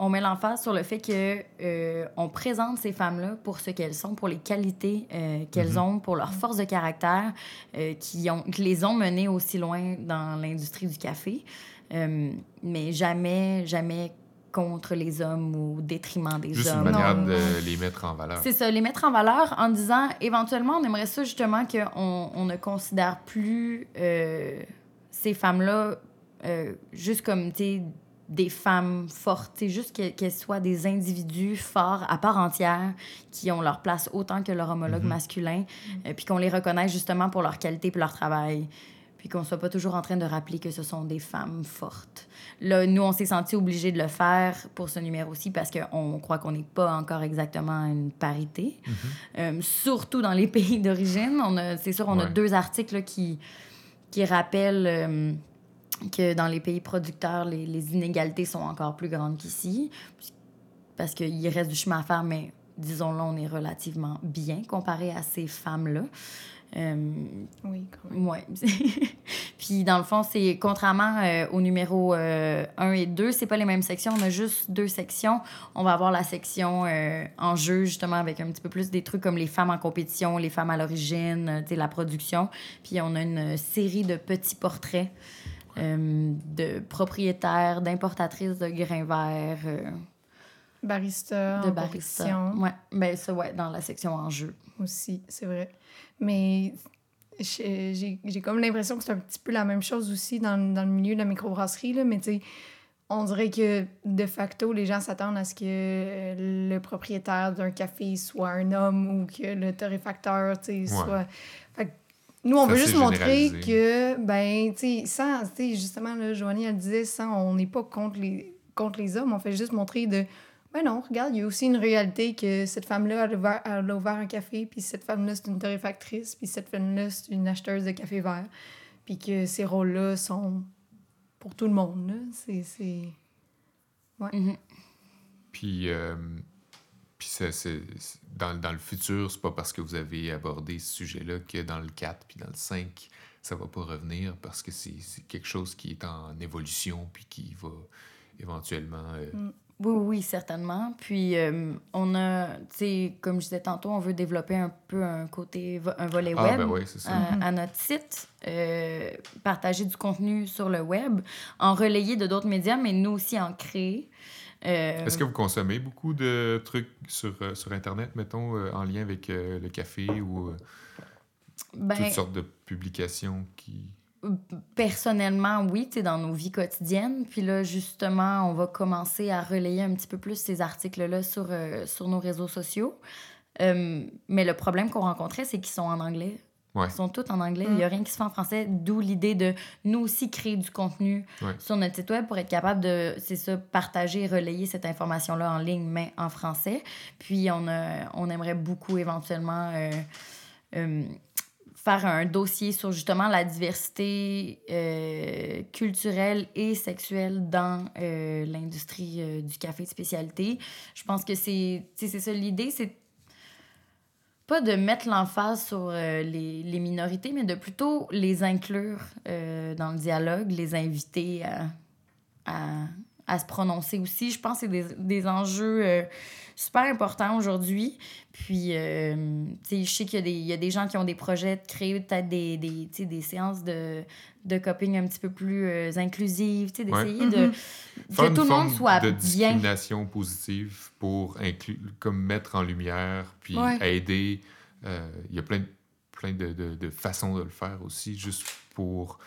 On met l'emphase sur le fait que euh, on présente ces femmes-là pour ce qu'elles sont, pour les qualités euh, qu'elles Mhm. ont, pour leur force de caractère, euh, qui, ont, qui les ont menées aussi loin dans l'industrie du café, mais jamais, jamais contre les hommes ou au détriment des Juste hommes. une manière Non, de les mettre en valeur. C'est ça, les mettre en valeur en disant, éventuellement, on aimerait ça justement qu'on on ne considère plus ces femmes-là juste comme, tu sais, des femmes fortes, sais, juste que- qu'elles soient des individus forts à part entière qui ont leur place autant que leur homologue Mhm. masculin, euh, puis qu'on les reconnaisse justement pour leur qualité et leur travail, puis qu'on soit pas toujours en train de rappeler que ce sont des femmes fortes. Là, nous, on s'est senti obligés de le faire pour ce numéro-ci parce qu'on croit qu'on n'est pas encore exactement à une parité. Mhm. Euh, surtout dans les pays d'origine. C'est sûr, on a deux articles là, qui, qui rappellent euh, que dans les pays producteurs, les, les inégalités sont encore plus grandes qu'ici. Parce qu'il reste du chemin à faire, mais disons-le, on est relativement bien comparé à ces femmes-là. Euh, Oui, quand même. Ouais. Puis dans le fond, c'est contrairement euh, au numéro 1 et 2, c'est pas les mêmes sections, on a juste deux sections. On va avoir la section en jeu, justement, avec un petit peu plus des trucs comme les femmes en compétition, les femmes à l'origine, la production. Puis on a une série de petits portraits de propriétaires, d'importatrices de grains verts. barista, de barista. Ouais, ben ça, ouais, dans la section en jeu. Aussi, c'est vrai. Mais j'ai comme l'impression que c'est un petit peu la même chose aussi dans, dans le milieu de la microbrasserie, là, mais tu sais, on dirait que de facto, les gens s'attendent à ce que le propriétaire d'un café soit un homme ou que le torréfacteur, tu sais, soit... Nous, on veut juste montrer que, ben, tu sais, sans, tu sais, justement, là, Joanie, elle disait, sans, on n'est pas contre les, contre les hommes, on fait juste montrer de ben non, regarde, il y a aussi une réalité que cette femme-là, elle, a ouvert un café, puis cette femme-là, c'est une torréfactrice, puis cette femme-là, c'est une acheteuse de café vert. Puis que ces rôles-là sont pour tout le monde. C'est. Ouais. Mm-hmm. Puis, euh, puis c'est, dans, dans, le futur, c'est pas parce que vous avez abordé ce sujet-là que dans le 4 puis dans le 5, ça va pas revenir parce que c'est, quelque chose qui est en évolution puis qui va éventuellement. Euh, mm. Oui, oui, certainement. Puis, euh, on a, tu sais, comme je disais tantôt, on veut développer un peu un côté, un volet ah, web ben oui, ça. À, notre site, euh, partager du contenu sur le web, en relayer de d'autres médias, mais nous aussi en créer. Euh, Est-ce que vous consommez beaucoup de trucs sur, sur Internet, mettons, en lien avec le café ou ben, toutes sortes de publications qui personnellement, oui, tu dans nos vies quotidiennes. Puis là, justement, on va commencer à relayer un petit peu plus ces articles-là sur, euh, sur nos réseaux sociaux. Euh, mais le problème qu'on rencontrait, c'est qu'ils sont en anglais. Ils sont tous en anglais. Il n'y a mm. rien qui se fait en français, d'où l'idée de nous aussi créer du contenu sur notre site web pour être capable de, c'est ça, partager et relayer cette information-là en ligne, mais en français. Puis on, on aimerait beaucoup éventuellement euh, faire un dossier sur justement la diversité euh, culturelle et sexuelle dans euh, l'industrie euh, du café de spécialité. Je pense que c'est ça l'idée, c'est pas de mettre l'emphase sur les, les, minorités, mais de plutôt les inclure dans le dialogue, les inviter à, à, se prononcer aussi. Je pense que c'est des, des enjeux super important aujourd'hui. Puis, euh, tu sais, je sais qu'il y, y, a des gens qui ont des projets de créer peut-être des, des, des séances de, de coping un petit peu plus euh, inclusives, tu sais, d'essayer de mm-hmm. que tout le monde soit de discrimination positive pour comme mettre en lumière, puis aider. Euh, il y a plein, plein de, de, de façons de le faire aussi, juste pour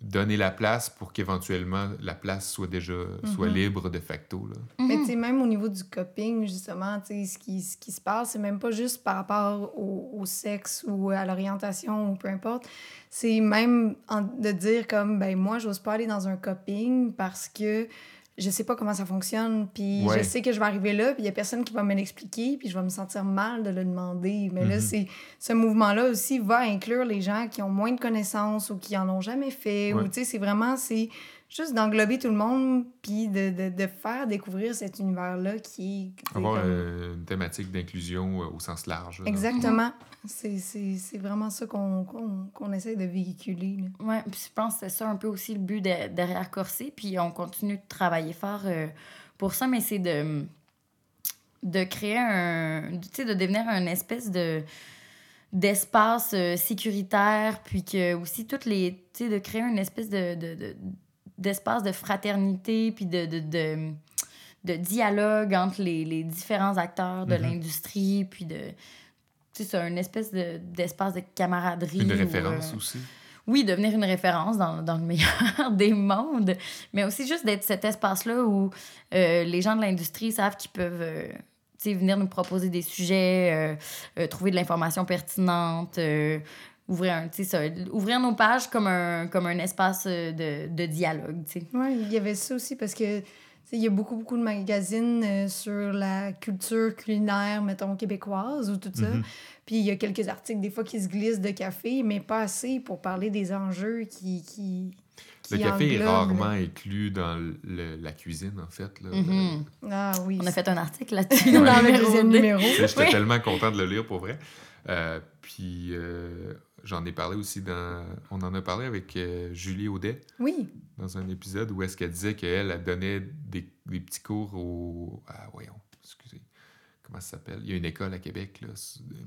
donner la place pour qu'éventuellement la place soit déjà soit mhm. libre de facto. Là. Mais tu sais, même au niveau du coping, justement, tu sais, ce qui, ce qui se passe, c'est même pas juste par rapport au, au sexe ou à l'orientation ou peu importe. C'est même de dire comme, ben moi, j'ose pas aller dans un coping parce que je sais pas comment ça fonctionne, puis je sais que je vais arriver là, puis il y a personne qui va me l'expliquer, puis je vais me sentir mal de le demander. Mais là, mhm. c'est ce mouvement-là aussi va inclure les gens qui ont moins de connaissances ou qui en ont jamais fait. Ou tu sais, c'est vraiment, c'est juste d'englober tout le monde, puis de, de, de, faire découvrir cet univers-là qui est... Avoir euh, une thématique d'inclusion euh, au sens large. Exactement. C'est vraiment ça qu'on qu essaie de véhiculer. Oui, puis je pense que c'est ça un peu aussi le but derrière Corsé, puis on continue de travailler fort euh, pour ça, mais c'est de, de créer un... Tu sais, de devenir un espèce de d'espace sécuritaire, puis que aussi toutes les... Tu sais, de créer une espèce de, de d'espace de fraternité puis de, de, de, de, dialogue entre les, les différents acteurs de mm-hmm. l'industrie, puis de. Tu sais, c'est une espèce d'espace de, camaraderie. Une référence euh, aussi. Oui, devenir une référence dans, dans, le meilleur des mondes, mais aussi juste d'être cet espace-là où euh, les gens de l'industrie savent qu'ils peuvent. Euh, venir nous proposer des sujets, trouver de l'information pertinente, ouvrir, un, ça, ouvrir nos pages comme un, comme un espace euh, de, de dialogue. Oui, il y avait ça aussi parce que il y a beaucoup, beaucoup de magazines euh, sur la culture culinaire, mettons, québécoise ou tout ça. Mm-hmm. Puis il y a quelques articles, des fois, qui se glissent de café, mais pas assez pour parler des enjeux qui. qui, le café est rarement inclus dans le, la cuisine, en fait. Là. Mm-hmm. Ah oui. On a fait un article là-dessus dans le deuxième numéro. J'étais tellement content de le lire, pour vrai. Euh, puis, euh, j'en ai parlé aussi dans. On en a parlé avec euh, Julie Audet Oui. dans un épisode où est-ce qu'elle disait qu'elle elle donnait des, des petits cours au. Ah, voyons, excusez. Comment ça s'appelle? Il y a une école à Québec, là,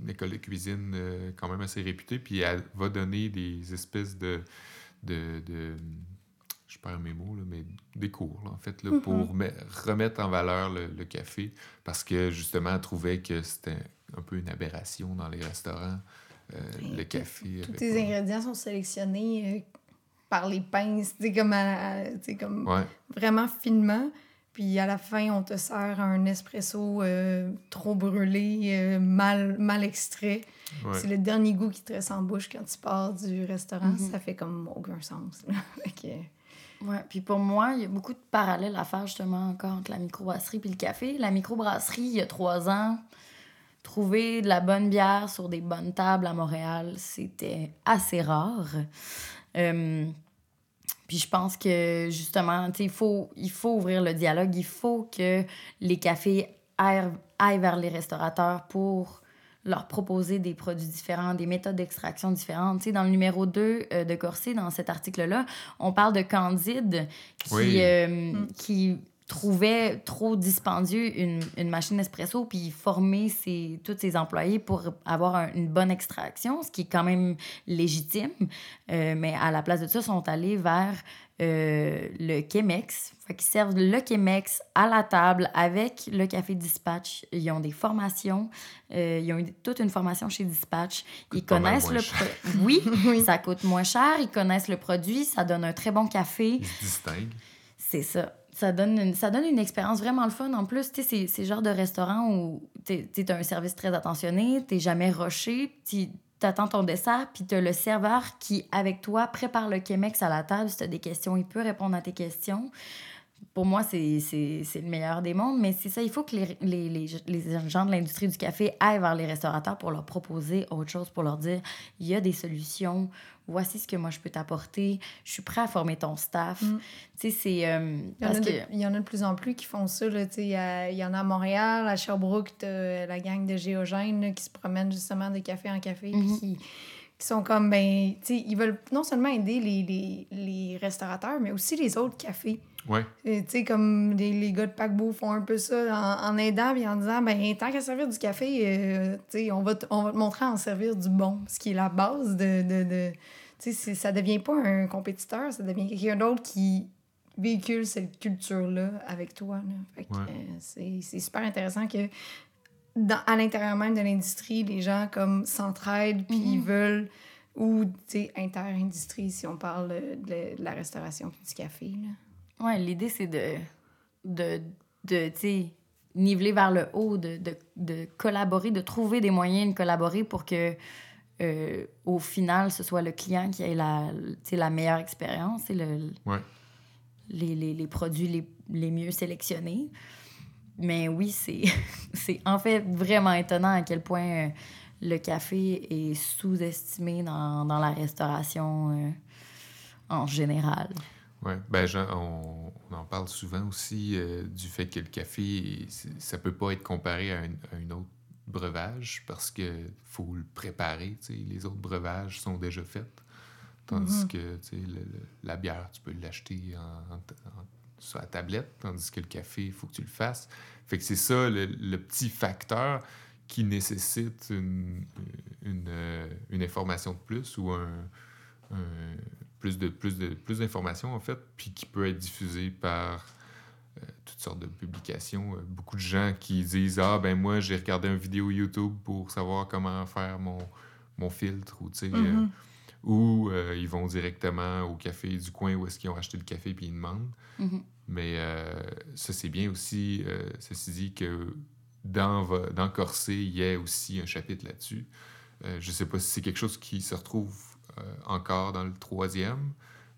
une école de cuisine euh, quand même assez réputée, puis elle va donner des espèces de. de, de je perds mes mots, là, mais des cours, là, en fait, là, pour me- remettre en valeur le, le café, parce que justement, elle trouvait que c'était un peu une aberration dans les restaurants, le tout- café. Tous avec tes pas- ingrédients sont sélectionnés euh, par les pinces, tu sais, comme, à- Ouais, vraiment finement. Puis à la fin, on te sert un espresso euh, trop brûlé, euh, mal, mal extrait. ouais. C'est le dernier goût qui te reste en bouche quand tu pars du restaurant. Mhm. Ça fait comme aucun sens. que- Ouais, puis pour moi, il y a beaucoup de parallèles à faire justement encore entre la microbrasserie puis le café. La microbrasserie, il y a trois ans, trouver de la bonne bière sur des bonnes tables à Montréal, c'était assez rare. Euh, puis je pense que justement, tu sais, il faut, il faut ouvrir le dialogue, il faut que les cafés aillent, aillent vers les restaurateurs pour leur proposer des produits différents, des méthodes d'extraction différentes. Tu sais, dans le numéro 2 euh, de Corset, dans cet article-là, on parle de Candide qui, Oui. euh, Mm. qui trouvait trop dispendieux une, une machine espresso puis former ses, tous ses employés pour avoir un- une bonne extraction, ce qui est quand même légitime. Euh, mais à la place de ça, ils sont allés vers euh, le Chemex. Fait qu'ils servent le Chemex à la table avec le café Dispatch. Ils ont des formations. euh, ils ont toute une formation chez Dispatch. Ils connaissent le cher. pro- Oui, Oui. ça coûte moins cher. Ils connaissent le produit. Ça donne un très bon café. Ils se distinguent. C'est ça. Ça donne une, ça donne une expérience vraiment le fun. En plus, tu c'est le genre de restaurant où tu as un service très attentionné, t'es jamais rushé, tu attends ton dessert, puis tu le serveur qui, avec toi, prépare le Chemex à la table. Si tu as des questions, il peut répondre à tes questions. Pour moi, c'est le meilleur des mondes, mais c'est ça, il faut que les, les, les, les gens de l'industrie du café aillent vers les restaurateurs pour leur proposer autre chose, pour leur dire il y a des solutions, voici ce que moi je peux t'apporter, je suis prêt à former ton staff. Mm. Tu sais, c'est. euh, parce de, que. il y en a de plus en plus qui font ça. là, Il y, a- il y en a à Montréal, à Sherbrooke, la gang de géogènes là, qui se promènent justement de café en café, puis qui, qui sont comme, ben, tu sais, ils veulent non seulement aider les, les, les restaurateurs, mais aussi les autres cafés. Ouais, Tu sais, comme les, les gars de paquebot font un peu ça en, en aidant et en disant, ben, tant qu'à servir du café, euh, tu sais, on va, te- on va te montrer à en servir du bon, ce qui est la base de... de, de tu sais, ça devient pas un compétiteur, ça devient quelqu'un d'autre qui véhicule cette culture-là avec toi. Ouais. euh, c'est c'est super intéressant que dans, à l'intérieur même de l'industrie, les gens comme s'entraident puis ils Mhm. veulent ou tu sais inter-industrie si on parle de, de la restauration puis du café là. Ouais, l'idée, c'est de. de, de tu sais, niveler vers le haut, de, de, de collaborer, de trouver des moyens de collaborer pour que. euh, au final, ce soit le client qui ait la, la meilleure expérience et le, ouais. les, les, les produits les, les mieux sélectionnés. Mais oui, c'est c'est en fait vraiment étonnant à quel point euh, le café est sous-estimé dans, dans la restauration euh, en général. Ouais, ben on, on en parle souvent aussi euh, du fait que le café, ça peut pas être comparé à un, à un autre breuvage parce que faut le préparer. Les autres breuvages sont déjà faits. Tandis Mhm. que le- le- la bière, tu peux l'acheter en, en- en- sur la tablette, tandis que le café, il faut que tu le fasses. Fait que c'est ça le, le petit facteur qui nécessite une, une, euh, une information de plus ou un, un- plus de plus de plus d'informations en fait, puis qui peut être diffusé par euh, toutes sortes de publications. Euh, beaucoup de gens qui disent ah ben moi j'ai regardé une vidéo YouTube pour savoir comment faire mon, mon filtre ou tu sais euh, Mhm. ou euh, ils vont directement au café du coin où est-ce qu'ils ont acheté le café puis ils demandent. Mhm. Mais ça, c'est bien aussi, ceci dit, que dans, dans Corset, il y a aussi un chapitre là-dessus. Je ne sais pas si c'est quelque chose qui se retrouve encore dans le troisième,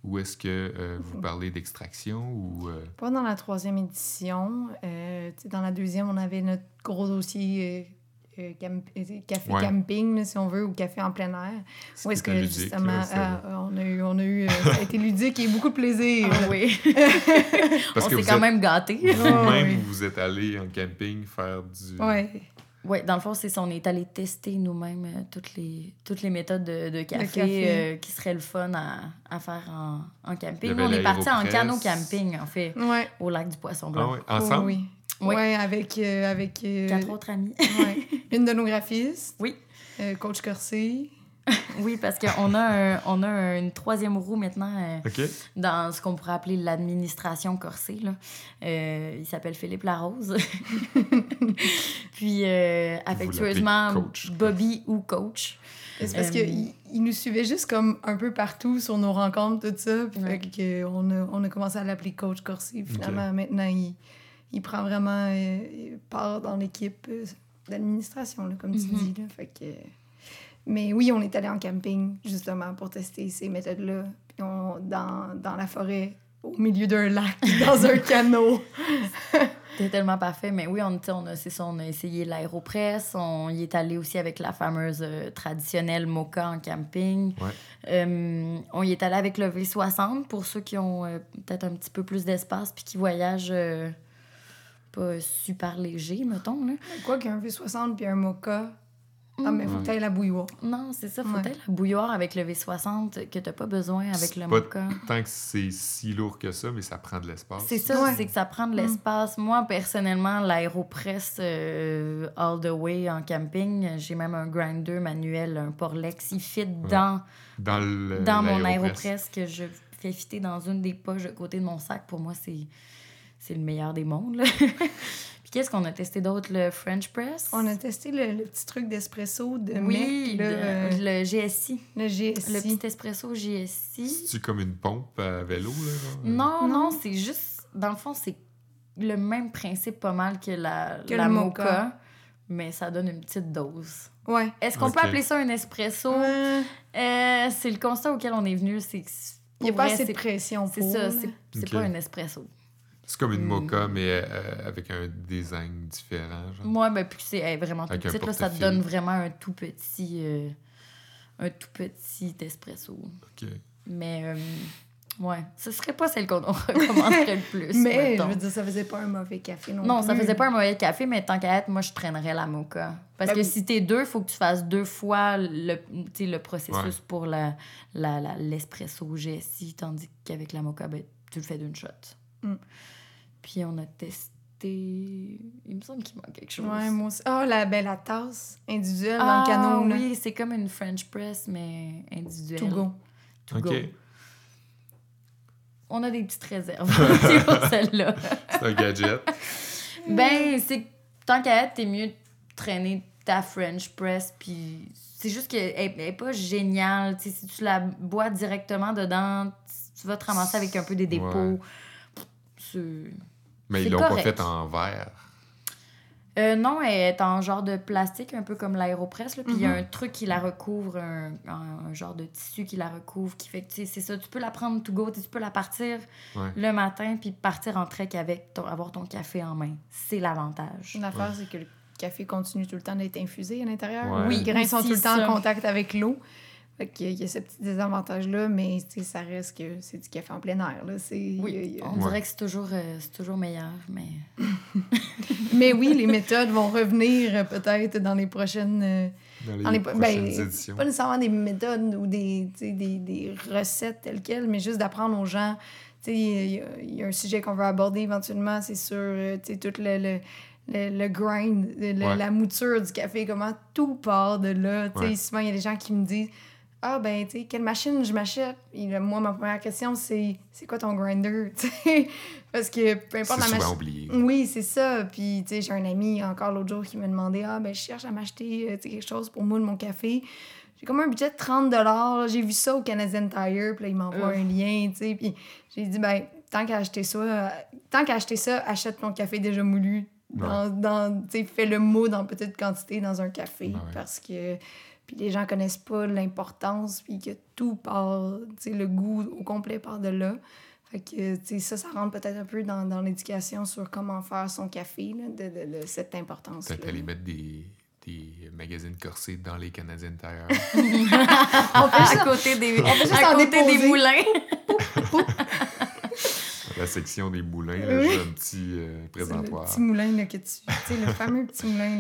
ou est-ce que euh, vous parlez d'extraction ou... euh, Pas dans la troisième édition. Euh, dans la deuxième, on avait notre gros dossier euh, euh, camp- euh, café Ouais. camping, là, si on veut, ou café en plein air. ce Où est-ce que est ludique, justement, là, ah, on a eu, on a eu, euh, ça a été ludique et beaucoup de plaisir. Ah oui, Parce on que s'est vous quand êtes- même gâtés. Vous-même, oui. vous êtes allé en camping faire du... Ouais. Oui, dans le fond, c'est ça. On est allé tester nous-mêmes euh, toutes, les, toutes les méthodes de, de café, café. euh, qui seraient le fun à, à faire en, en camping. Nous, on est parti en canot camping, en fait, Ouais. au lac du Poisson Ah ouais, Ensemble? Oui. Oui. Ouais, avec. euh, avec euh, Quatre autres amis. ouais. Une de nos graphistes. Oui. euh, Coach Corsé. oui, parce qu'on a, un- on a un- une troisième roue maintenant euh, dans ce qu'on pourrait appeler l'administration corsée. Là. Euh, il s'appelle Philippe Larose. Puis, euh, affectueusement, coach. Bobby ou coach. C'est parce Euh, qu'il il nous suivait juste comme un peu partout sur nos rencontres, tout ça. Puis Ouais. fait que on, a, on a commencé à l'appeler Coach Corsé. Finalement, maintenant, il, il prend vraiment euh, part dans l'équipe euh, d'administration, là, comme tu Mhm. dis. Là. Fait que... Mais oui, on est allé en camping, justement, pour tester ces méthodes-là. Puis on, dans, dans la forêt, au milieu d'un lac, dans un canot. C'était tellement parfait. Mais oui, on, a, c'est ça, on a essayé l'aéropress. On y est allé aussi avec la fameuse euh, traditionnelle mocha en camping. Ouais. Euh, on y est allé avec le V60 pour ceux qui ont euh, peut-être un petit peu plus d'espace puis qui voyagent euh, pas super léger, mettons. Là. Quoi qu'un V60 puis un mocha. Ah, mais faut Ouais. que t'ailles la bouilloire. Non, c'est ça. Faut Ouais. la bouilloire avec le V60 que t'as pas besoin avec le mocha. Tant que c'est si lourd que ça, mais ça prend de l'espace. C'est ça, Ouais. c'est que ça prend de l'espace. Moi, personnellement, l'aéropress euh, all the way en camping, j'ai même un grinder manuel, un Porlex. Il fit dans, Dans, le, dans mon aéropress que je fais fitter dans une des poches à côté de mon sac. Pour moi, c'est, c'est le meilleur des mondes. qu'est-ce qu'on a testé d'autre? Le French press? On a testé le, le petit truc d'espresso de oui, mec, là, le, euh, le GSI. le GSI. Le petit espresso GSI. C'est-tu comme une pompe à vélo, là? Non, non, Non. c'est juste. Dans le fond, c'est le même principe pas mal que la, Que la mocha, mocha. mais ça donne une petite dose. Ouais. Est-ce qu'on peut appeler ça un espresso? Euh, c'est le constat auquel on est venu. C'est que Il n'y a pas assez de c'est- pression C'est pour. ça, là. c'est c'est Ok. pas un espresso. C'est comme une Hmm. mocha, mais euh, avec un design différent. Genre. Moi, ben, puis c'est vraiment tout petite, là, ça te donne vraiment un tout petit. euh, un tout petit espresso. OK. Mais, euh, ouais, ce serait pas celle qu'on recommanderait le plus. Mais mettons. je veux dire, ça faisait pas un mauvais café non, Non, ça faisait pas un mauvais café, mais tant qu'à être, moi, je traînerais la mocha. Parce Ben que si t'es deux, il faut que tu fasses deux fois le, le processus Ouais. pour la, la, la- l'espresso GSI, tandis qu'avec la mocha, ben, tu le fais d'une shot. Mm. Puis on a testé... Il me semble qu'il manque quelque chose. Ouais, moi aussi. Ah, la, ben, la tasse individuelle dans ah, le canot. là. oui, c'est comme une French press, mais individuelle. To go. To OK. go. On a des petites réserves pour celle-là. C'est un gadget. Ben, c'est que tant qu'à être, t'es mieux de traîner ta French press, puis c'est juste qu'elle elle est pas géniale. Si tu la bois directement dedans, tu- tu vas te ramasser avec un peu des dépôts. Ouais. Mais ils l'ont pas fait en verre. Euh, non, elle est en genre de plastique, un peu comme l'aéropress. là, Puis il y a Mhm. un truc qui la recouvre, un, un- un genre de tissu qui la recouvre, qui fait que, tu sais, c'est ça, tu peux la prendre to go, tu peux la partir Ouais. le matin, puis partir en trek avec, ton- avoir ton café en main. C'est l'avantage. L'affaire, c'est que le café continue tout le temps d'être infusé à l'intérieur. Ouais. Les Oui, grains sont tout le temps ça. en contact avec l'eau. Fait qu'il y y a ce petit désavantage-là, mais tu sais, ça reste que c'est du café en plein air. Là. Y a- a- on dirait que c'est toujours, euh, c'est toujours meilleur, mais... Mais oui, les méthodes vont revenir euh, peut-être dans les prochaines. euh, Dans les, dans les prochaines ben, éditions. Pas nécessairement des méthodes ou des, tu sais, des, des recettes telles quelles, mais juste d'apprendre aux gens. Tu sais, Il y, a- il y a un sujet qu'on veut aborder éventuellement, c'est sur euh, tu sais, tout le, le, le, le grind, le- le- Ouais. la mouture du café, comment tout part de là. Tu sais, Ouais. Souvent, il y a des gens qui me disent Ah, ben, tu sais, quelle machine je m'achète? Moi, ma première question, c'est C'est quoi ton grinder? Tu sais, Parce que peu importe la machine. oublié. Oui, c'est ça. Puis, tu sais, j'ai un ami encore l'autre jour qui me demandait Ah, ben, je cherche à m'acheter euh, tu sais, quelque chose pour moudre mon café. J'ai comme un budget de 30 là. J'ai vu ça au Canadian Tire. Puis là, il m'envoie un lien, tu sais. Puis j'ai dit Ben, tant qu'à acheter ça, euh, tant qu'à acheter ça, achète ton café déjà moulu. Dans, dans, tu sais, fais le moule en petite quantité dans un café. Ouais. Parce que. Puis les gens connaissent pas l'importance, puis que tout part, tu sais, le goût au complet part de là. Fait que, tu sais, ça, ça rentre peut-être un peu dans, dans l'éducation sur comment faire son café, là, de, de, de cette importance Peut-être aller mettre des, des magazines corsés dans les Canadiens Tire. On fait à côté des, juste à en côté des moulins. La section des moulins, là, Oui. j'ai un petit euh, présentoir. Le petit moulin là, que tu. Tu sais, le fameux petit moulin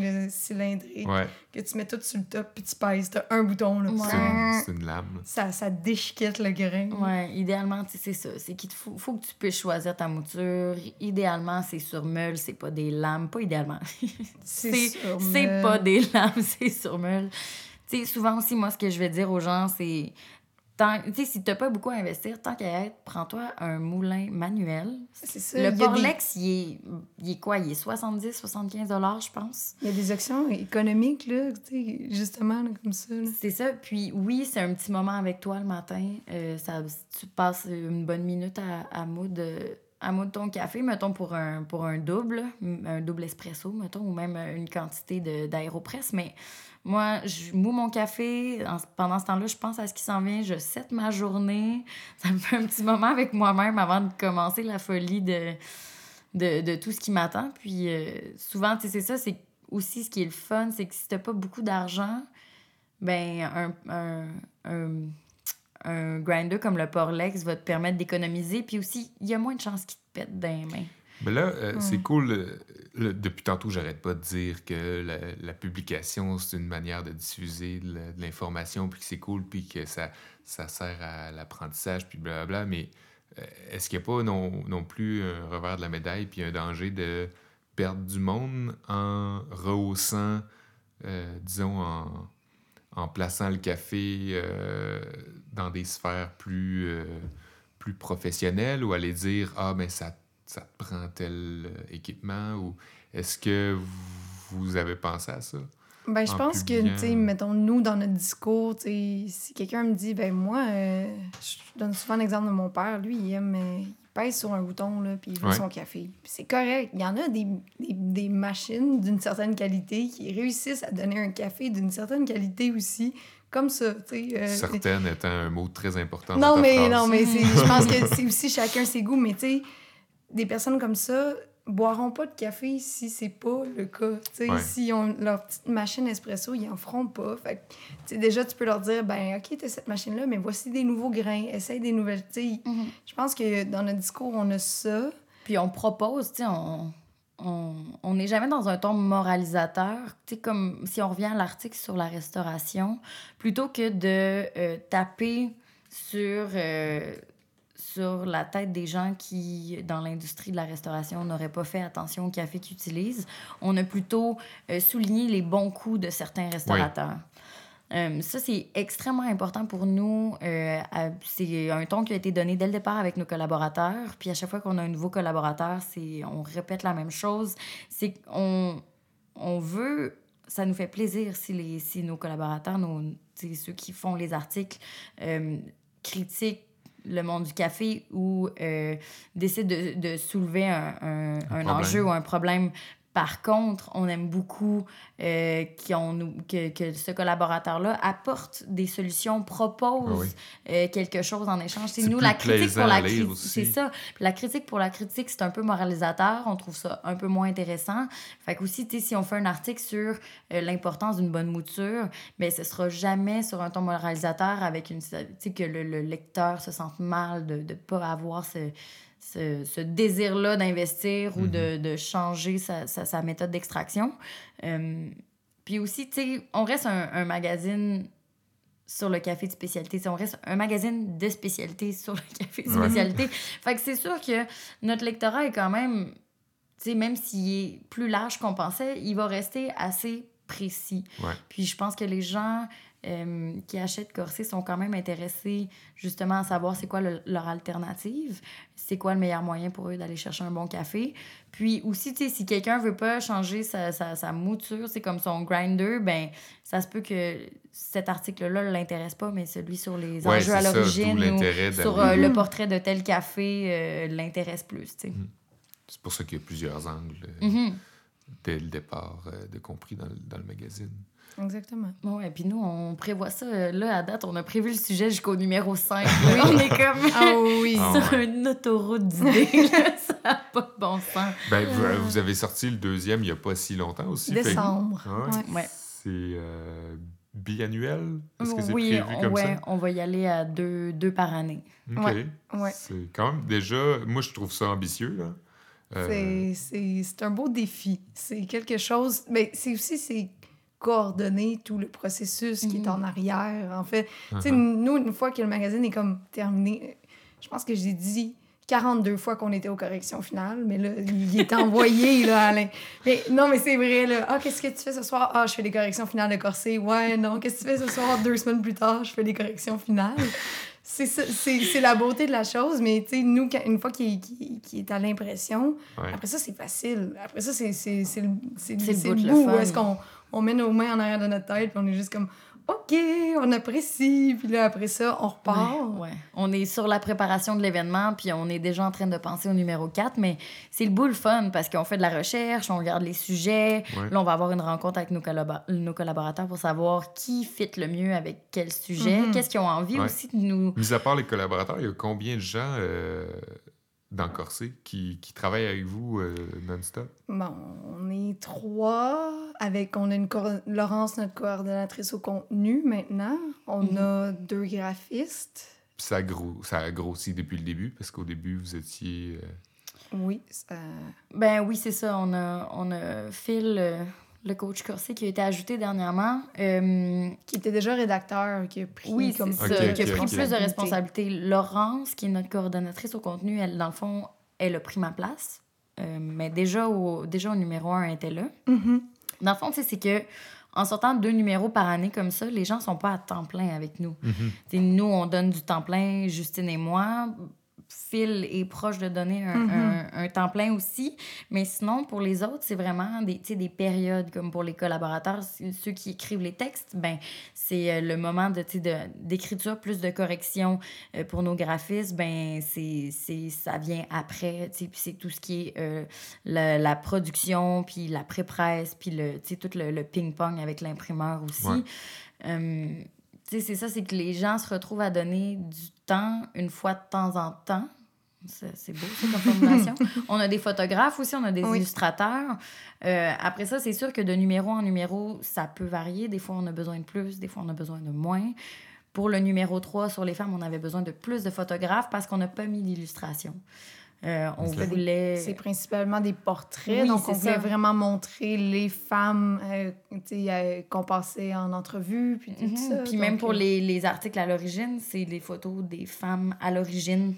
Ouais, que tu mets tout sur le top puis tu pèses. T'as un bouton là. Ouais. c'est une, c'est une lame. Ça, ça déchiquette le grain. Ouais, idéalement, tu sais, c'est ça. C'est qu'il faut, faut que tu puisses choisir ta mouture. Idéalement, c'est sur meule, c'est pas des lames. Pas idéalement. C'est c'est sur c'est meule. pas des lames, c'est sur meule. Tu sais, souvent aussi, moi, ce que je vais dire aux gens, c'est. Tant- Tu sais, si t'as pas beaucoup à investir, tant qu'à être, prends-toi un moulin manuel. C'est ça. Le Porlex, il, est, il est quoi? Il est 70, 75 je pense. il y a des options économiques, là, justement, là, comme ça. C'est ça. Puis oui, c'est un petit moment avec toi le matin. Euh, ça, tu passes une bonne minute à, à moudre, à ton café, mettons pour un, pour un double, un double espresso, mettons, ou même une quantité d'aéropress. Mais moi, je moue mon café. En- pendant ce temps-là, je pense à ce qui s'en vient. Je set ma journée. Ça me fait un petit moment avec moi-même avant de commencer la folie de, de, de tout ce qui m'attend. Puis euh, souvent, tu sais, c'est ça, c'est aussi ce qui est le fun, c'est que si t'as pas beaucoup d'argent, ben un, un, un, un grinder comme le Porlex va te permettre d'économiser. Puis aussi, il y a moins de chances qu'il te pète dans les mains. Mais là, euh, c'est cool. euh, le- depuis tantôt, j'arrête pas de dire que la, la publication, c'est une manière de diffuser de l'information, puis que c'est cool, puis que ça, ça sert à l'apprentissage, puis blablabla. Mais euh, est-ce qu'il n'y a pas non, non plus un revers de la médaille, puis un danger de perdre du monde en rehaussant, euh, disons, en, en plaçant le café dans des sphères plus, plus professionnelles, ou aller dire, ah, ben ça ça te prend tel euh, équipement ou est-ce que vous avez pensé à ça? Ben, je en pense que, tu sais, mettons, nous, dans notre discours, si quelqu'un me dit, ben moi, euh, je donne souvent l'exemple de mon père, lui, il aime, euh, il pèse sur un bouton, là, puis il veut Ouais. son café. C'est correct. Il y en a des, des, des machines d'une certaine qualité qui réussissent à donner un café d'une certaine qualité aussi, comme ça, tu sais. euh, Certaines étant un mot très important dans non, ta mais, phrase. non, mais je pense que c'est aussi chacun ses goûts. Mais tu sais, des personnes comme ça boiront pas de café si c'est pas le cas. Ouais. s'ils ont leur petite machine espresso, ils en feront pas. Fait que, déjà, tu peux leur dire, ben, OK, t'as cette machine-là, mais voici des nouveaux grains, essaye des nouvelles. Tu sais, je pense que dans notre discours, on a ça. Puis on propose, tu sais, on on on n'est jamais dans un ton moralisateur. Tu sais, comme si on revient à l'article sur la restauration, plutôt que de euh, taper sur, euh, sur la tête des gens qui, dans l'industrie de la restauration, n'auraient pas fait attention au café qu'ils utilisent, on a plutôt euh, souligné les bons coups de certains restaurateurs. Euh, ça, c'est extrêmement important pour nous. Euh, c'est un ton qui a été donné dès le départ avec nos collaborateurs. Puis à chaque fois qu'on a un nouveau collaborateur, c'est, on répète la même chose. C'est qu'on on veut, ça nous fait plaisir si, les, si nos collaborateurs, nos, ceux qui font les articles, euh, critiquent le monde du café ou euh, décident de, de soulever un, un- enjeu ou un problème. Par contre, on aime beaucoup euh, nous- que, que ce collaborateur-là apporte des solutions, propose Ah oui. euh, quelque chose en échange. C'est nous la critique pour la critique. C'est ça. La critique pour la critique, c'est un peu moralisateur. On trouve ça un peu moins intéressant. Fait que aussi, si on fait un article sur euh, l'importance d'une bonne mouture, ben ce sera jamais sur un ton moralisateur avec une, tu sais, que le, le lecteur se sente mal de ne pas avoir ce, ce, ce désir-là d'investir ou de, de changer sa, sa, sa méthode d'extraction. Euh, puis aussi, tu sais, on reste un, un magazine sur le café de spécialité. On reste un magazine de spécialité sur le café de Ouais. spécialité. fait que c'est sûr que notre lectorat est quand même, tu sais, même s'il est plus large qu'on pensait, il va rester assez précis. Ouais. Puis je pense que les gens euh, qui achètent Corsé sont quand même intéressés justement à savoir c'est quoi le- leur alternative, c'est quoi le meilleur moyen pour eux d'aller chercher un bon café. Puis aussi, tu sais, si quelqu'un veut pas changer sa, sa, sa mouture, c'est comme son grinder, ben ça se peut que cet article-là ne l'intéresse pas, mais celui sur les Ouais, enjeux à l'origine ou sur euh, le portrait de tel café euh, l'intéresse plus, tu sais. C'est pour ça qu'il y a plusieurs angles euh, Mhm. dès le départ, de compris dans, dans le magazine. Exactement. Ouais, puis nous, on prévoit ça. Là, à date, on a prévu le sujet jusqu'au numéro 5. on est comme Ah oui. Ah sur une autoroute d'idées. ça n'a pas de bon sens. Ben, vous, vous avez sorti le deuxième il n'y a pas si longtemps aussi. Décembre. Ouais. Ouais. Ouais. C'est euh, biannuel? Est-ce que c'est oui, prévu on, comme ouais, ça? on va y aller à deux, deux par année. OK. C'est quand même déjà... Moi, je trouve ça ambitieux, là. Euh, C'est- C'est c'est un beau défi. C'est quelque chose. Mais c'est aussi c'est coordonner tout le processus qui est Mhm. en arrière. En fait, tu sais, uh-huh. nous, une fois que le magazine est comme terminé, je pense que j'ai dit 42 fois qu'on était aux corrections finales, mais là, il est envoyé, là, Alain. Mais non, mais c'est vrai, là. Ah, qu'est-ce que tu fais ce soir? Ah, je fais des corrections finales de corset. Ouais, non. Qu'est-ce que tu fais ce soir? Deux semaines plus tard, je fais des corrections finales. C'est ça- c'est c'est la beauté de la chose, mais tu sais, nous, une fois qu'il est- qu'il qu'il est à l'impression, Ouais. après ça, c'est facile. Après ça, c'est c'est- c'est le, le le bout est-ce qu'on on met nos mains en arrière de notre tête, puis on est juste comme, OK, on apprécie. Puis là, après ça, on repart. Ouais, ouais. On est sur la préparation de l'événement, puis on est déjà en train de penser au numéro 4, mais c'est le bout le fun parce qu'on fait de la recherche, on regarde les sujets. Ouais. Là, on va avoir une rencontre avec nos, collabo- nos collaborateurs pour savoir qui fit le mieux avec quel sujet, Mhm. qu'est-ce qu'ils ont envie Ouais. aussi de nous. Mis à part les collaborateurs, il y a combien de gens euh, dans Corsé qui, qui travaillent avec vous euh, non-stop? Bon, on est trois avec, on a une Laurence, notre coordonnatrice au contenu maintenant. On Mhm. a deux graphistes. Puis ça, a gros, ça a grossi depuis le début, parce qu'au début, vous étiez... euh, Oui, ça... Ben oui, c'est ça. On a, on a Phil, euh, le coach corsé, qui a été ajouté dernièrement. Euh, qui était déjà rédacteur, qui a pris Oui, comme ça, qui a pris plus de responsabilités. Laurence, qui est notre coordonnatrice au contenu, elle, dans le fond, elle a pris ma place. Euh, mais déjà au, déjà au numéro 1, elle était là. Mhm. Dans le fond, c'est que en sortant deux numéros par année comme ça, les gens sont pas à temps plein avec nous. Sais, nous, on donne du temps plein, Justine et moi. Phil est proche de donner un, Mhm. un- un temps plein aussi. Mais sinon, pour les autres, c'est vraiment des, tu sais, des périodes, comme pour les collaborateurs, ceux qui écrivent les textes, ben c'est euh, le moment de, tu sais, de- d'écriture, plus de correction. Euh, pour nos graphistes, ben c'est, c'est, ça vient après. tu sais, Puis c'est tout ce qui est euh, la, la production, puis la pré-presse, puis le, tu sais, tout le, le ping-pong avec l'imprimeur aussi. Ouais. Euh, tu sais, c'est ça, c'est que les gens se retrouvent à donner du temps une fois de temps en temps. C'est c'est beau, ça, comme formulation. on a des photographes aussi, on a des Oui. illustrateurs. Euh, après ça, c'est sûr que de numéro en numéro, ça peut varier. Des fois, on a besoin de plus, des fois, on a besoin de moins. Pour le numéro 3 sur les femmes, on avait besoin de plus de photographes parce qu'on n'a pas mis d'illustration. Euh, on voulait... C'est principalement des portraits, Oui, donc c'est on voulait ça. vraiment montrer les femmes euh, tu sais, euh, qu'on passait en entrevue, puis tout Mhm. ça. Puis même pour euh, les, les articles à l'origine, c'est des photos des femmes à l'origine.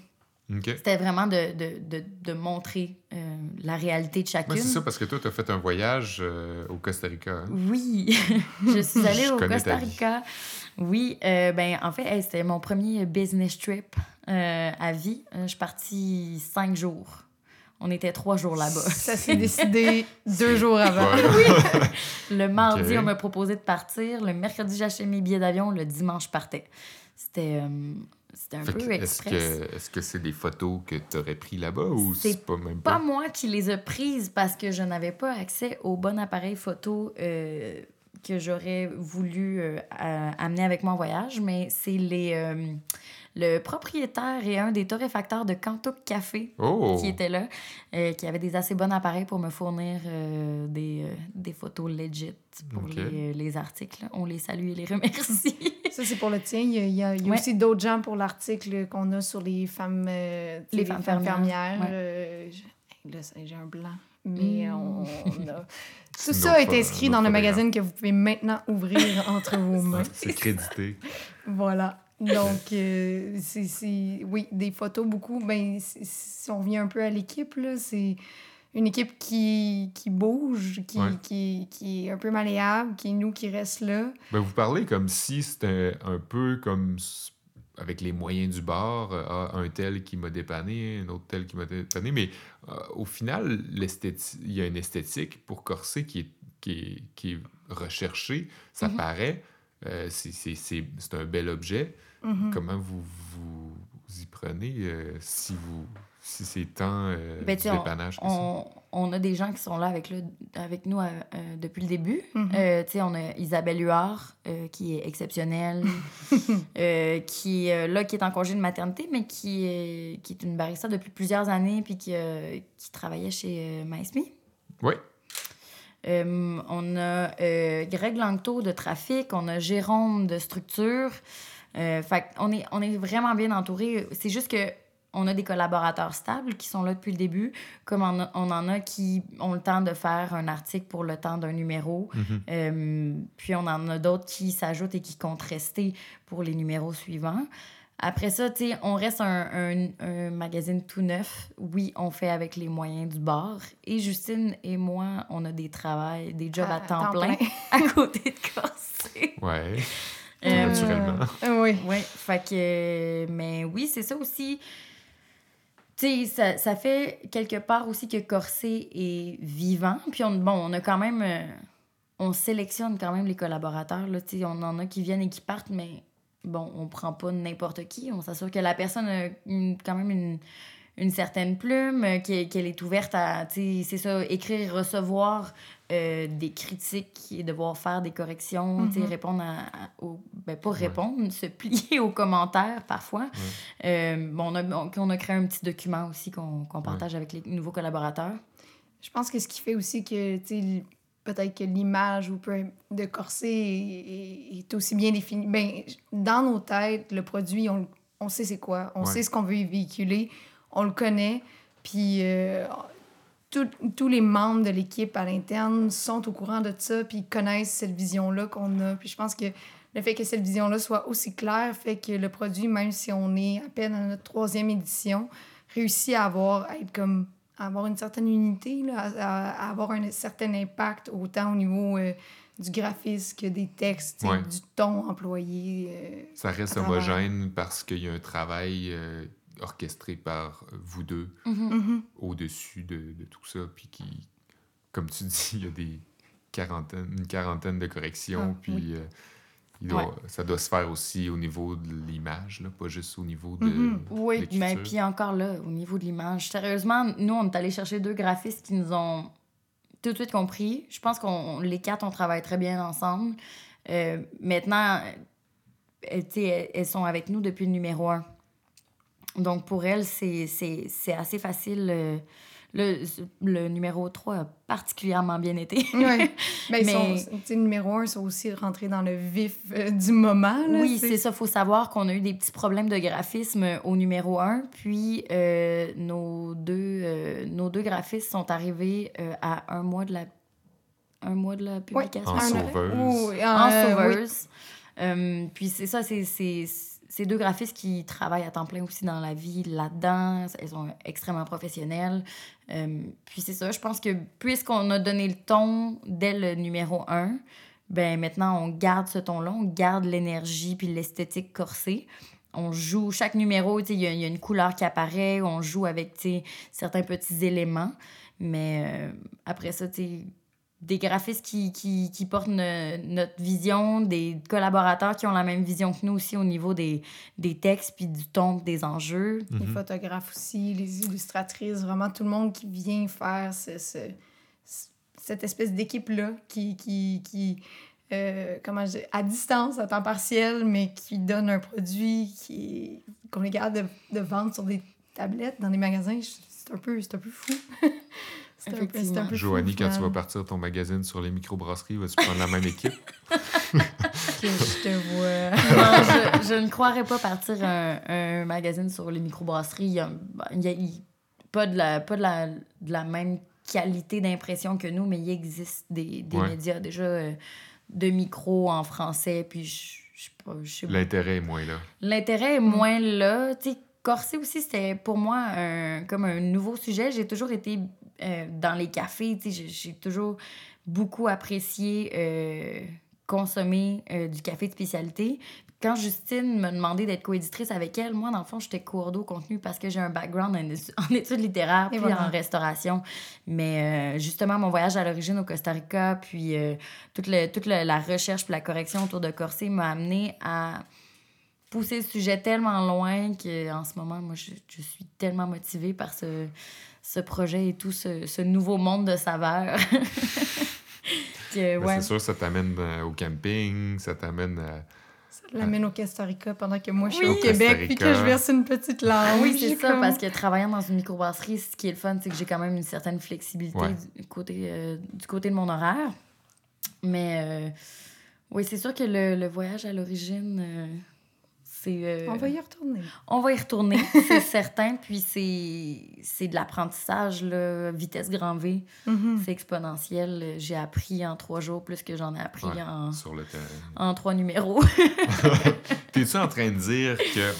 C'était vraiment de, de, de, de montrer euh, la réalité de chacune. Ouais, c'est ça, parce que toi, tu as fait un voyage euh, au Costa Rica. hein? Oui, je suis allée Je au Costa. Rica. Oui, euh, ben en fait, hey, c'était mon premier business trip euh, à vie. Euh, je suis partie cinq jours. On était trois jours là-bas. Ça s'est décidé deux jours avant. Ouais. Le mardi, Ok. on m'a proposé de partir. Le mercredi, j'ai acheté mes billets d'avion. Le dimanche, je partais. C'était euh, c'était un Fait peu que Est-ce express. que est-ce que c'est des photos que tu aurais pris là-bas ou C'est c'est pas même pas pas? moi qui les a prises parce que je n'avais pas accès au bon appareil photo euh, que j'aurais voulu euh, à- amener avec moi en voyage, mais c'est les euh, le propriétaire et un des torréfacteurs de Cantouk Café Oh! qui était là, euh, qui avait des assez bons appareils pour me fournir euh, des, euh, des photos legit pour les, les articles. On les salue et les remercie. Ça, c'est pour le tien. Il y a, il y a- a Ouais. aussi d'autres gens pour l'article qu'on a sur les femmes, euh, Les femmes fermières, ouais. euh, j'ai un blanc. Mais Mm. on, on a... Tout ça est pho- inscrit dans le magazine que vous pouvez maintenant ouvrir entre vos mains. C'est crédité. Voilà. Donc, euh, c'est, oui, des photos beaucoup. Ben, si on revient un peu à l'équipe, là, c'est une équipe qui, qui bouge, qui, Ouais. qui, qui est un peu malléable, qui est nous qui reste là. Ben, vous parlez comme si c'était un peu comme avec les moyens du bord, euh, ah, un tel qui m'a dépanné, un autre tel qui m'a dépanné, mais euh, au final, il y a une esthétique pour Corset qui est, qui est, qui est recherchée, ça Mhm. paraît, euh, c'est- c'est c'est- c'est un bel objet. Mhm. Comment vous, vous, vous y prenez euh, si vous si c'est tant euh, Ben, dépannage ça? On, on a des gens qui sont là avec, le, avec nous euh, euh, depuis le début. Mhm. Euh, tu sais, on a Isabelle Huard, euh, qui est exceptionnelle, euh, qui, euh, là, qui est en congé de maternité, mais qui est, qui est une barista depuis plusieurs années, puis qui, euh, qui travaillait chez euh, MySme. Oui. Euh, on a euh, Greg Langto de trafic, on a Jérôme de structure. Euh, fait on est, on est vraiment bien entouré. C'est juste que on a des collaborateurs stables qui sont là depuis le début, comme on, on en a qui ont le temps de faire un article pour le temps d'un numéro. Mhm. Euh, puis on en a d'autres qui s'ajoutent et qui comptent rester pour les numéros suivants. Après ça, tu sais, on reste un, un- un magazine tout neuf. Oui, on fait avec les moyens du bord. Et Justine et moi, on a des travails, des jobs à, temps, plein, à côté de Corsé. Ouais. Euh, Naturellement. Euh, oui. Oui, fait que. Mais oui, c'est ça aussi. Tu sais, ça, ça fait quelque part aussi que Corsé est vivant. Puis, on, bon, on a quand même. euh, on sélectionne quand même les collaborateurs. Là, Tu sais, on en a qui viennent et qui partent, mais bon, on prend pas n'importe qui. On s'assure que la personne a une- quand même une, une certaine plume, qu'elle qu'elle est ouverte à, tu sais, c'est ça, écrire, recevoir euh, des critiques et devoir faire des corrections, Mhm. répondre à, à- aux- ben, pas répondre, se plier aux commentaires parfois. Euh, bon, on, a, on, on a créé un petit document aussi qu'on partage avec les nouveaux collaborateurs. Je pense que ce qui fait aussi que, peut-être que l'image ou peu de corset est, aussi bien définie. Ben, dans nos têtes, le produit, on, on sait c'est quoi. On Ouais. sait ce qu'on veut y véhiculer. On le connaît. Puis euh, tout- tous les membres de l'équipe à l'interne sont au courant de ça, puis connaissent cette vision-là qu'on a. Puis je pense que le fait que cette vision-là soit aussi claire fait que le produit, même si on est à peine à notre troisième édition, réussit à avoir, à être comme, à avoir une certaine unité, là, à, à- avoir un certain impact, autant au niveau euh, du graphisme que des textes, Ouais. du ton employé. euh, Ça reste homogène parce qu'il y a un travail euh, orchestré par vous deux mhm. au-dessus de, de tout ça. Puis qui, comme tu dis, il y a des quarantaines, une quarantaine de corrections. Ah, puis oui. euh, il doit- Ouais. ça doit se faire aussi au niveau de l'image, là, pas juste au niveau de Mhm. Oui, mais puis encore là, au niveau de l'image, sérieusement, nous, on est allé chercher deux graphistes qui nous ont tout de suite compris. Je pense qu'on les quatre, on travaille très bien ensemble. Euh, maintenant, euh, tu sais, elles, elles sont avec nous depuis le numéro un. Donc, pour elles, c'est c'est- c'est assez facile. euh, le, le numéro 3 a particulièrement bien été. Ouais. Ben, Mais- sont, numéro un, ils sont aussi rentrés dans le vif euh, du moment. Là, Oui, c'est ça. Il faut savoir qu'on a eu des petits problèmes de graphisme au numéro 1. Puis euh, nos, deux, euh, nos deux graphistes sont arrivés euh, à un mois de la, un mois de la publication. En Un- sauveuse. Oui, En euh, oui. sauveuse. Euh, puis c'est ça, c'est c'est- deux graphistes qui travaillent à temps plein aussi dans la vie là-dedans. Elles sont extrêmement professionnelles. Euh, puis c'est ça, je pense que puisqu'on a donné le ton dès le numéro 1, ben maintenant on garde ce ton-là, on garde l'énergie puis l'esthétique corsée. On joue chaque numéro, il y, a- une couleur qui apparaît, on joue avec certains petits éléments. Mais euh, après ça, tu des graphistes qui, qui, qui portent ne- notre vision, des collaborateurs qui ont la même vision que nous aussi au niveau des, des textes puis du ton des enjeux. Les Mhm. photographes aussi, les illustratrices, vraiment tout le monde qui vient faire ce, ce- ce- cette espèce d'équipe-là qui, qui, qui euh, comment je dis, à distance, à temps partiel, mais qui donne un produit qui qu'on est capable de, de vendre sur des tablettes dans des magasins. C'est un peu, c'est un peu fou. c'est un peu, peu Joanie, quand tu vas partir ton magazine sur les microbrasseries, vas-tu prendre la même équipe? Que je te vois. non, je, je ne croirais pas partir un, un magazine sur les microbrasseries. Il y a, il y a- il- pas de la, pas de la, de la même qualité d'impression que nous, mais il existe des, des Ouais. médias déjà euh, de micro en français. Puis je, je sais pas, je sais pas. L'intérêt est moins là. L'intérêt est moins là. Tu sais, Corset aussi, c'était pour moi un, comme un nouveau sujet. J'ai toujours été euh, dans les cafés. tu sais, J'ai toujours beaucoup apprécié euh, consommer euh, du café de spécialité. Quand Justine m'a demandé d'être coéditrice avec elle, moi, dans le fond, j'étais cours d'eau contenu parce que j'ai un background en, étu- en études littéraires Et puis voilà. en restauration. Mais justement, mon voyage à l'origine au Costa Rica, puis toute, le- toute le- la recherche puis la correction autour de Corset m'a amené à pousser le sujet tellement loin qu'en ce moment, moi, je, je suis tellement motivée par ce, ce projet et tout ce, ce nouveau monde de saveurs. Mais ouais. C'est sûr, ça t'amène euh, au camping, ça t'amène à... Ça l'amène au Costa Rica pendant que moi je suis Oui. au Québec puis que je verse une petite larme. oui, c'est ça, comme- parce que travaillant dans une microbrasserie, ce qui est le fun, c'est que j'ai quand même une certaine flexibilité Ouais. du, côté, euh, du côté de mon horaire. Mais euh, oui, c'est sûr que le, le voyage à l'origine, euh. Euh, On va y retourner. on va y retourner, c'est certain. Puis c'est c'est de l'apprentissage, là, vitesse grand V. Mhm. C'est exponentiel. J'ai appris en trois jours plus que j'en ai appris Ouais, en, sur le terrain. en trois numéros. T'es-tu en train de dire que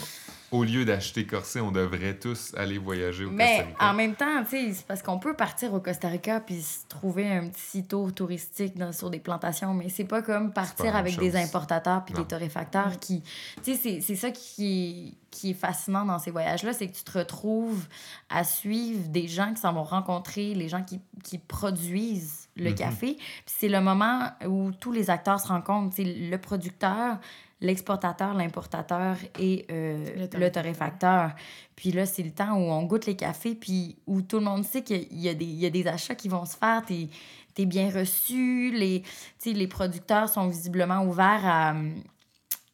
au lieu d'acheter corset, on devrait tous aller voyager au Costa Mais Rica? en même temps, tu sais, c'est parce qu'on peut partir au Costa Rica puis se trouver un petit tour touristique dans, sur des plantations, mais c'est pas comme partir avec des importateurs puis des torréfacteurs qui. Tu sais, c'est- c'est ça qui est, qui est fascinant dans ces voyages-là, c'est que tu te retrouves à suivre des gens qui s'en vont rencontrer, les gens qui, qui produisent le Mhm. café. Puis c'est le moment où tous les acteurs se rencontrent. Tu sais, le producteur, l'exportateur, l'importateur et euh, Le le, torréfacteur. Puis là, c'est le temps où on goûte les cafés, puis où tout le monde sait qu'il y, a des- il y a des achats qui vont se faire. T'es es bien reçu. Les, tu sais, les producteurs sont visiblement ouverts à,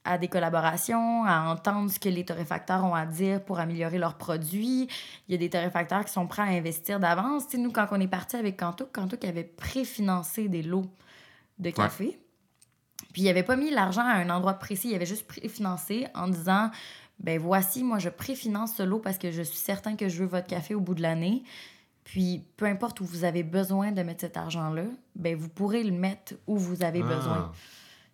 à des collaborations, à entendre ce que les torréfacteurs ont à dire pour améliorer leurs produits. Il y a des torréfacteurs qui sont prêts à investir d'avance. Tu sais, nous, quand on est parti avec Kantouk, Kantouk avait préfinancé des lots de café. Puis il avait pas mis l'argent à un endroit précis, il avait juste préfinancé en disant ben voici, moi je préfinance ce lot parce que je suis certain que je veux votre café au bout de l'année. Puis peu importe où vous avez besoin de mettre cet argent-là, ben vous pourrez le mettre où vous avez Ah, besoin.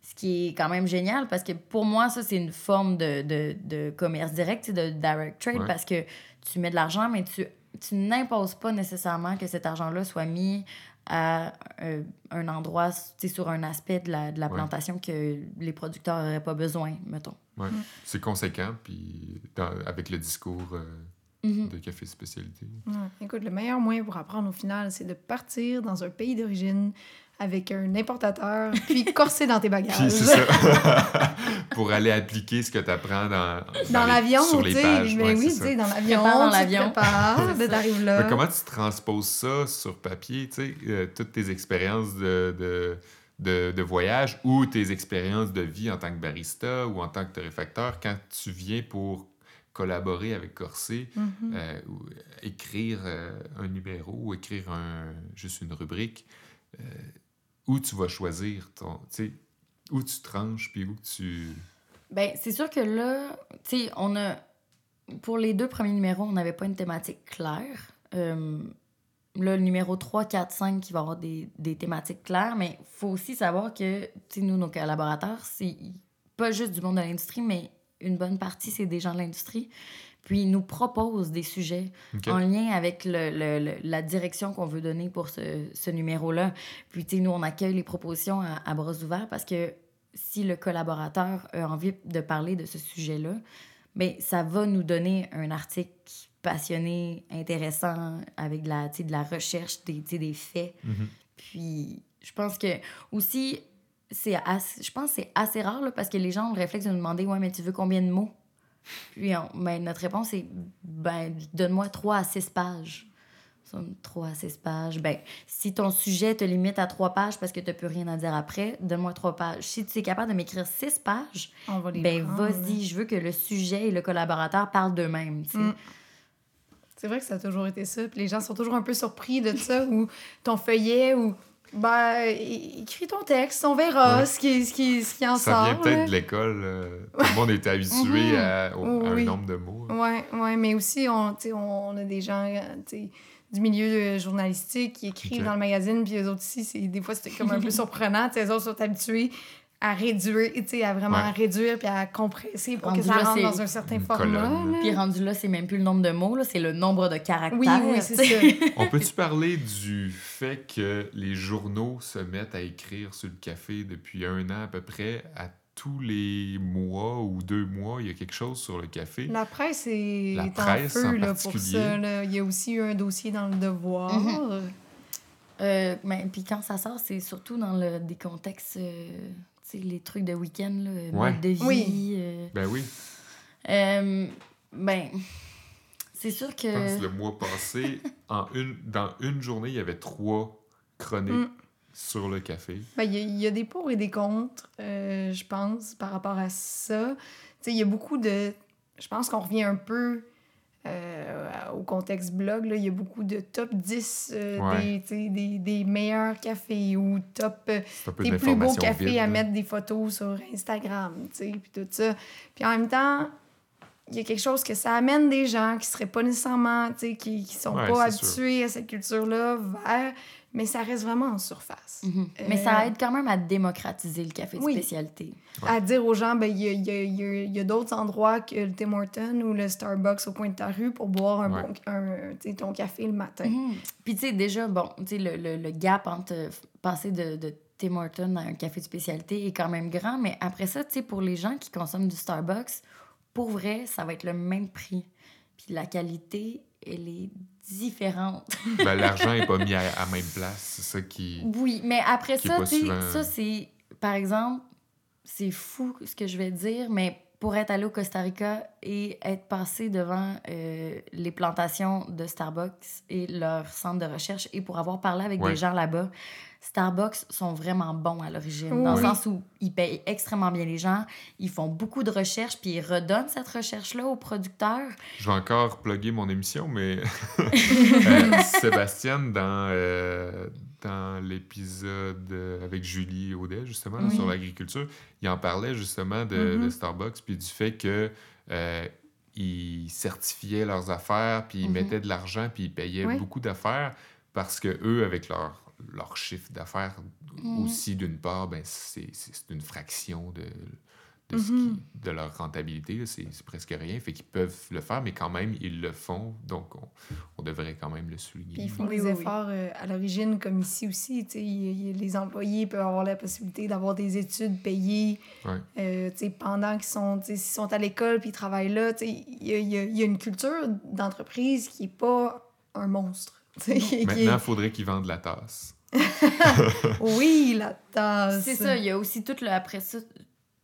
Ce qui est quand même génial parce que pour moi, ça, c'est une forme de, de, de commerce direct, de direct trade Ouais. parce que tu mets de l'argent, mais tu, tu n'imposes pas nécessairement que cet argent-là soit mis à euh, un endroit, tu sais, sur un aspect de la, de la Ouais. plantation que les producteurs n'auraient pas besoin, mettons. ouais. C'est conséquent, puis dans- avec le discours euh, Mhm. de café spécialité. Ouais. Écoute, le meilleur moyen pour apprendre au final, c'est de partir dans un pays d'origine avec un importateur, puis corser dans tes bagages. Puis c'est ça. Pour aller appliquer ce que tu apprends dans, Dans l'avion, sur tu les pages. Mais ouais, oui, tu sais, dans l'avion, dans tu l'avion. prépares, là, t'arrives là. Mais comment tu transposes ça sur papier, tu sais, euh, toutes tes expériences de, de, de, de voyage ou tes expériences de vie en tant que barista ou en tant que torréfacteur quand tu viens pour collaborer avec Corsé, Mhm. euh, ou écrire euh, un numéro ou écrire un, juste une rubrique, euh, où tu vas choisir ton, tu sais, où tu tranches puis où tu... Ben, c'est sûr que là, tu sais, on a. Pour les deux premiers numéros, on n'avait pas une thématique claire. Euh, là, le numéro 3, 4, 5, qui va avoir des, des thématiques claires, mais il faut aussi savoir que, tu sais, nous, nos collaborateurs, c'est pas juste du monde de l'industrie, mais une bonne partie, c'est des gens de l'industrie. Puis ils nous proposent des sujets en lien avec le, le- le- la direction qu'on veut donner pour ce, ce numéro-là. Puis, tu sais, nous, on accueille les propositions à, à bras ouverts parce que si le collaborateur a envie de parler de ce sujet-là, bien, ça va nous donner un article passionné, intéressant, avec de la, de la recherche, des, des faits. Mhm. Puis, je pense que aussi, c'est assez, je pense que c'est assez rare là, parce que les gens ont le réflexe de nous demander Ouais, mais tu veux combien de mots Puis, on- ben, notre réponse est ben, donne-moi 3 à 6 pages. Ça, 3 à 6 pages. Ben, si ton sujet te limite à 3 pages parce que tu n'as plus rien à dire après, donne-moi 3 pages. Si tu es capable de m'écrire 6 pages, On va les ben vas-y, je veux que le sujet et le collaborateur parlent d'eux-mêmes. Mm. C'est vrai que ça a toujours été ça. Puis les gens sont toujours un peu surpris de ça, ou ton feuillet, ou ben, écris ton texte, on verra Ouais. ce, qui, ce, qui, ce qui en Ça sort. vient peut-être de l'école. euh, tout le monde est habitué à, au- à un Oui. nombre de mots. Ouais, ouais, mais aussi, on, on a des gens euh, du milieu euh, journalistique qui écrivent dans le magazine, puis eux autres aussi, c'est, des fois, c'est comme un peu surprenant. Les autres sont habitués à réduire, tu sais, à vraiment Ouais. réduire puis à compresser pour Rendu que ça là, rentre dans un certain format. Puis rendu là, c'est même plus le nombre de mots, là, c'est le nombre de caractères. Oui, oui, c'est ça. On peut-tu parler du fait que les journaux se mettent à écrire sur le café depuis un an à peu près à tous les mois ou deux mois, il y a quelque chose sur le café? La presse est, La est presse en en feu là, pour ça. là. Il y a aussi eu un dossier dans le Devoir. Euh, mais puis quand ça sort, c'est surtout dans le, des contextes, euh, les trucs de week-end, là, Ouais. mode de vie. Oui. euh, Ben oui, euh, ben, c'est sûr que. je pense que le mois passé, en une, dans une journée, il y avait trois chroniques Mm. sur le café? Ben, il y, a- il y a des pour et des contre, euh, je pense, par rapport à ça. Tu sais, il y a beaucoup de... Je pense qu'on revient un peu euh, au contexte blog. Là. Il y a beaucoup de top 10 euh, Ouais. des, des, des meilleurs cafés ou top... euh, tes plus beaux cafés vide, à là. mettre des photos sur Instagram, tu sais, puis tout ça. Puis en même temps, il y a quelque chose que ça amène des gens qui seraient pas nécessairement, tu sais, qui, qui sont Ouais, pas sûr. habitués à cette culture-là vers, mais ça reste vraiment en surface. Mhm. Mais Euh, ça aide quand même à démocratiser le café de Oui. spécialité. À dire aux gens, ben, il y a, il y a- il y a- a d'autres endroits que le Tim Hortons ou le Starbucks au coin de ta rue pour boire un Ouais. bon, un, ton café le matin. Mhm. Puis tu sais, déjà, bon, tu sais, le, le, le gap entre euh, passer de, de Tim Hortons à un café de spécialité est quand même grand, mais après ça, tu sais, pour les gens qui consomment du Starbucks, pour vrai, ça va être le même prix. Puis la qualité, elle est différente. Ben, L'argent n'est pas mis à, à même place. C'est ça qui. Oui, mais après ça, souvent- ça, c'est, par exemple, c'est fou ce que je vais dire, mais pour être allé au Costa Rica et être passé devant euh, les plantations de Starbucks et leur centre de recherche et pour avoir parlé avec Ouais. des gens là-bas, Starbucks sont vraiment bons à l'origine, dans le sens où ils payent extrêmement bien les gens, ils font beaucoup de recherches, puis ils redonnent cette recherche-là aux producteurs. Je vais encore plugger mon émission, mais euh, Sébastien, dans, euh, dans l'épisode euh, avec Julie Audet, justement, là, sur l'agriculture, il en parlait justement de, Mhm. de Starbucks, puis du fait que euh, ils certifiaient leurs affaires, puis ils Mhm. mettaient de l'argent, puis ils payaient Oui. beaucoup d'affaires, parce que eux, avec leur, leur chiffre d'affaires Mhm. aussi, d'une part, ben, c'est une fraction de, de, ce Mhm. qui- de leur rentabilité. C'est presque rien. Fait qu'ils peuvent le faire, mais quand même, ils le font. Donc, on, on devrait quand même le souligner. Puis ils font Oui, des oui, oui. efforts euh, à l'origine, comme ici aussi. tu sais, il- il- les employés peuvent avoir la possibilité d'avoir des études payées Ouais. euh, tu sais, pendant qu'ils sont, sont à l'école puis ils travaillent là. tu sais, Il y a, y y une culture d'entreprise qui n'est pas un monstre. est- Maintenant, il faudrait qu'ils vendent la tasse. Oui, la tasse. C'est ça, il y a aussi tout le après ça.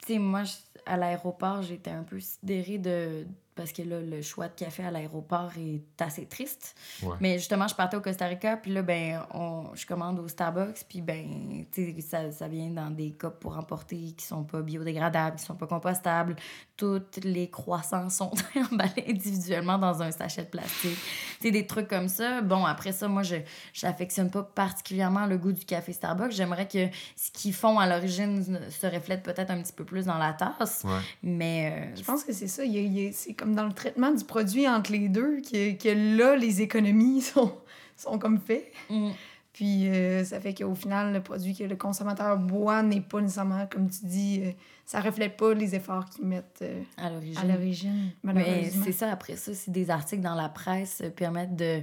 Sais, moi, à l'aéroport, j'étais un peu sidérée de. Parce que là, le choix de café à l'aéroport est assez triste. Ouais. Mais justement, je partais au Costa Rica, puis là, ben, on, je commande au Starbucks, puis ben, tu sais, ça, ça vient dans des cups pour emporter qui sont pas biodégradables, qui sont pas compostables. Toutes les croissants sont emballés individuellement dans un sachet de plastique. Tu sais, des trucs comme ça. Bon, après ça, moi, je j'affectionne pas particulièrement le goût du café Starbucks. J'aimerais que ce qu'ils font à l'origine se reflète peut-être un petit peu plus dans la tasse, Ouais. mais... euh, Je pense que c'est ça. il y a- il y a- c'est comme dans le traitement du produit entre les deux que, que là, les économies sont, sont comme faites. mm, Puis euh, ça fait qu'au final, le produit que le consommateur boit n'est pas nécessairement, comme tu dis, euh, ça reflète pas les efforts qu'ils mettent euh, à l'origine. à l'origine, Mais c'est ça, après ça, si des articles dans la presse permettent de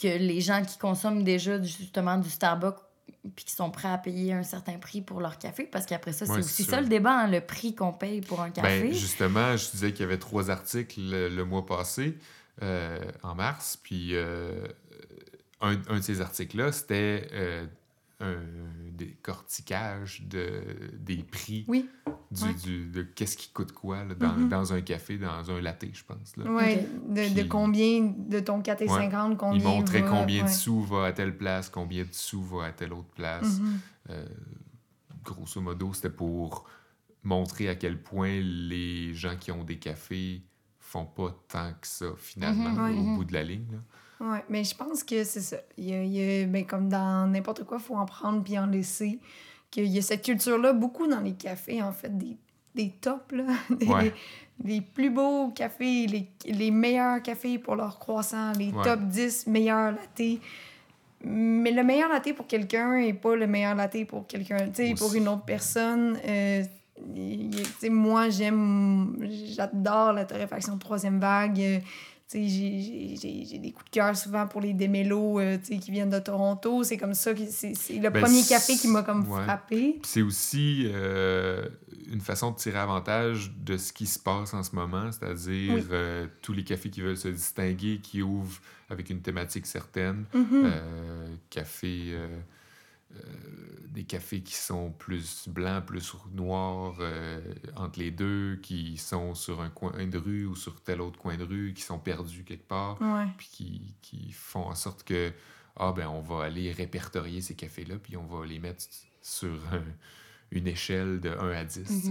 que les gens qui consomment déjà justement du Starbucks puis qui sont prêts à payer un certain prix pour leur café, parce qu'après ça, c'est Ouais, aussi ça le débat, hein, le prix qu'on paye pour un café. Ben, justement, je disais qu'il y avait trois articles le, le mois passé, euh, en mars. Puis euh, un, un de ces articles-là, c'était euh, un décortiquage de, des prix Oui, du, Ouais. du- de qu'est-ce qui coûte quoi là, dans, Mhm. dans un café, dans un latte, je pense. Là. ouais, de, combien de ton 4,50, combien Il montrait va, combien de ouais. sous va à telle place, combien de sous va à telle autre place. Mhm. Euh, grosso modo, c'était pour montrer à quel point les gens qui ont des cafés font pas tant que ça, finalement, Mhm, ouais. au bout de la ligne. là. Ouais, mais je pense que c'est ça. Il y a, il y a- ben, comme dans n'importe quoi, il faut en prendre puis en laisser. Qu'il y a cette culture-là, beaucoup dans les cafés, en fait, des, des tops, là. Des, Ouais. les plus beaux cafés, les, les meilleurs cafés pour leur croissant, les Ouais. top 10 meilleurs lattés. Mais le meilleur latte pour quelqu'un et pas le meilleur latte pour quelqu'un, tu sais, pour une autre personne. Euh, sais, moi, j'aime, j'adore la torréfaction de troisième vague. J'ai- des coups de cœur souvent pour les démélos euh, qui viennent de Toronto. C'est comme ça que c'est le Ben, premier café qui m'a comme ouais. frappé. C'est aussi euh, une façon de tirer avantage de ce qui se passe en ce moment, c'est-à-dire Oui. euh, tous les cafés qui veulent se distinguer, qui ouvrent avec une thématique certaine. Mhm. Euh, café, des cafés qui sont plus blancs, plus noirs euh, entre les deux, qui sont sur un coin de rue ou sur tel autre coin de rue, qui sont perdus quelque part, puis qui, qui font en sorte que ah ben on va aller répertorier ces cafés-là, puis on va les mettre sur un- une échelle de 1 à 10. tu sais.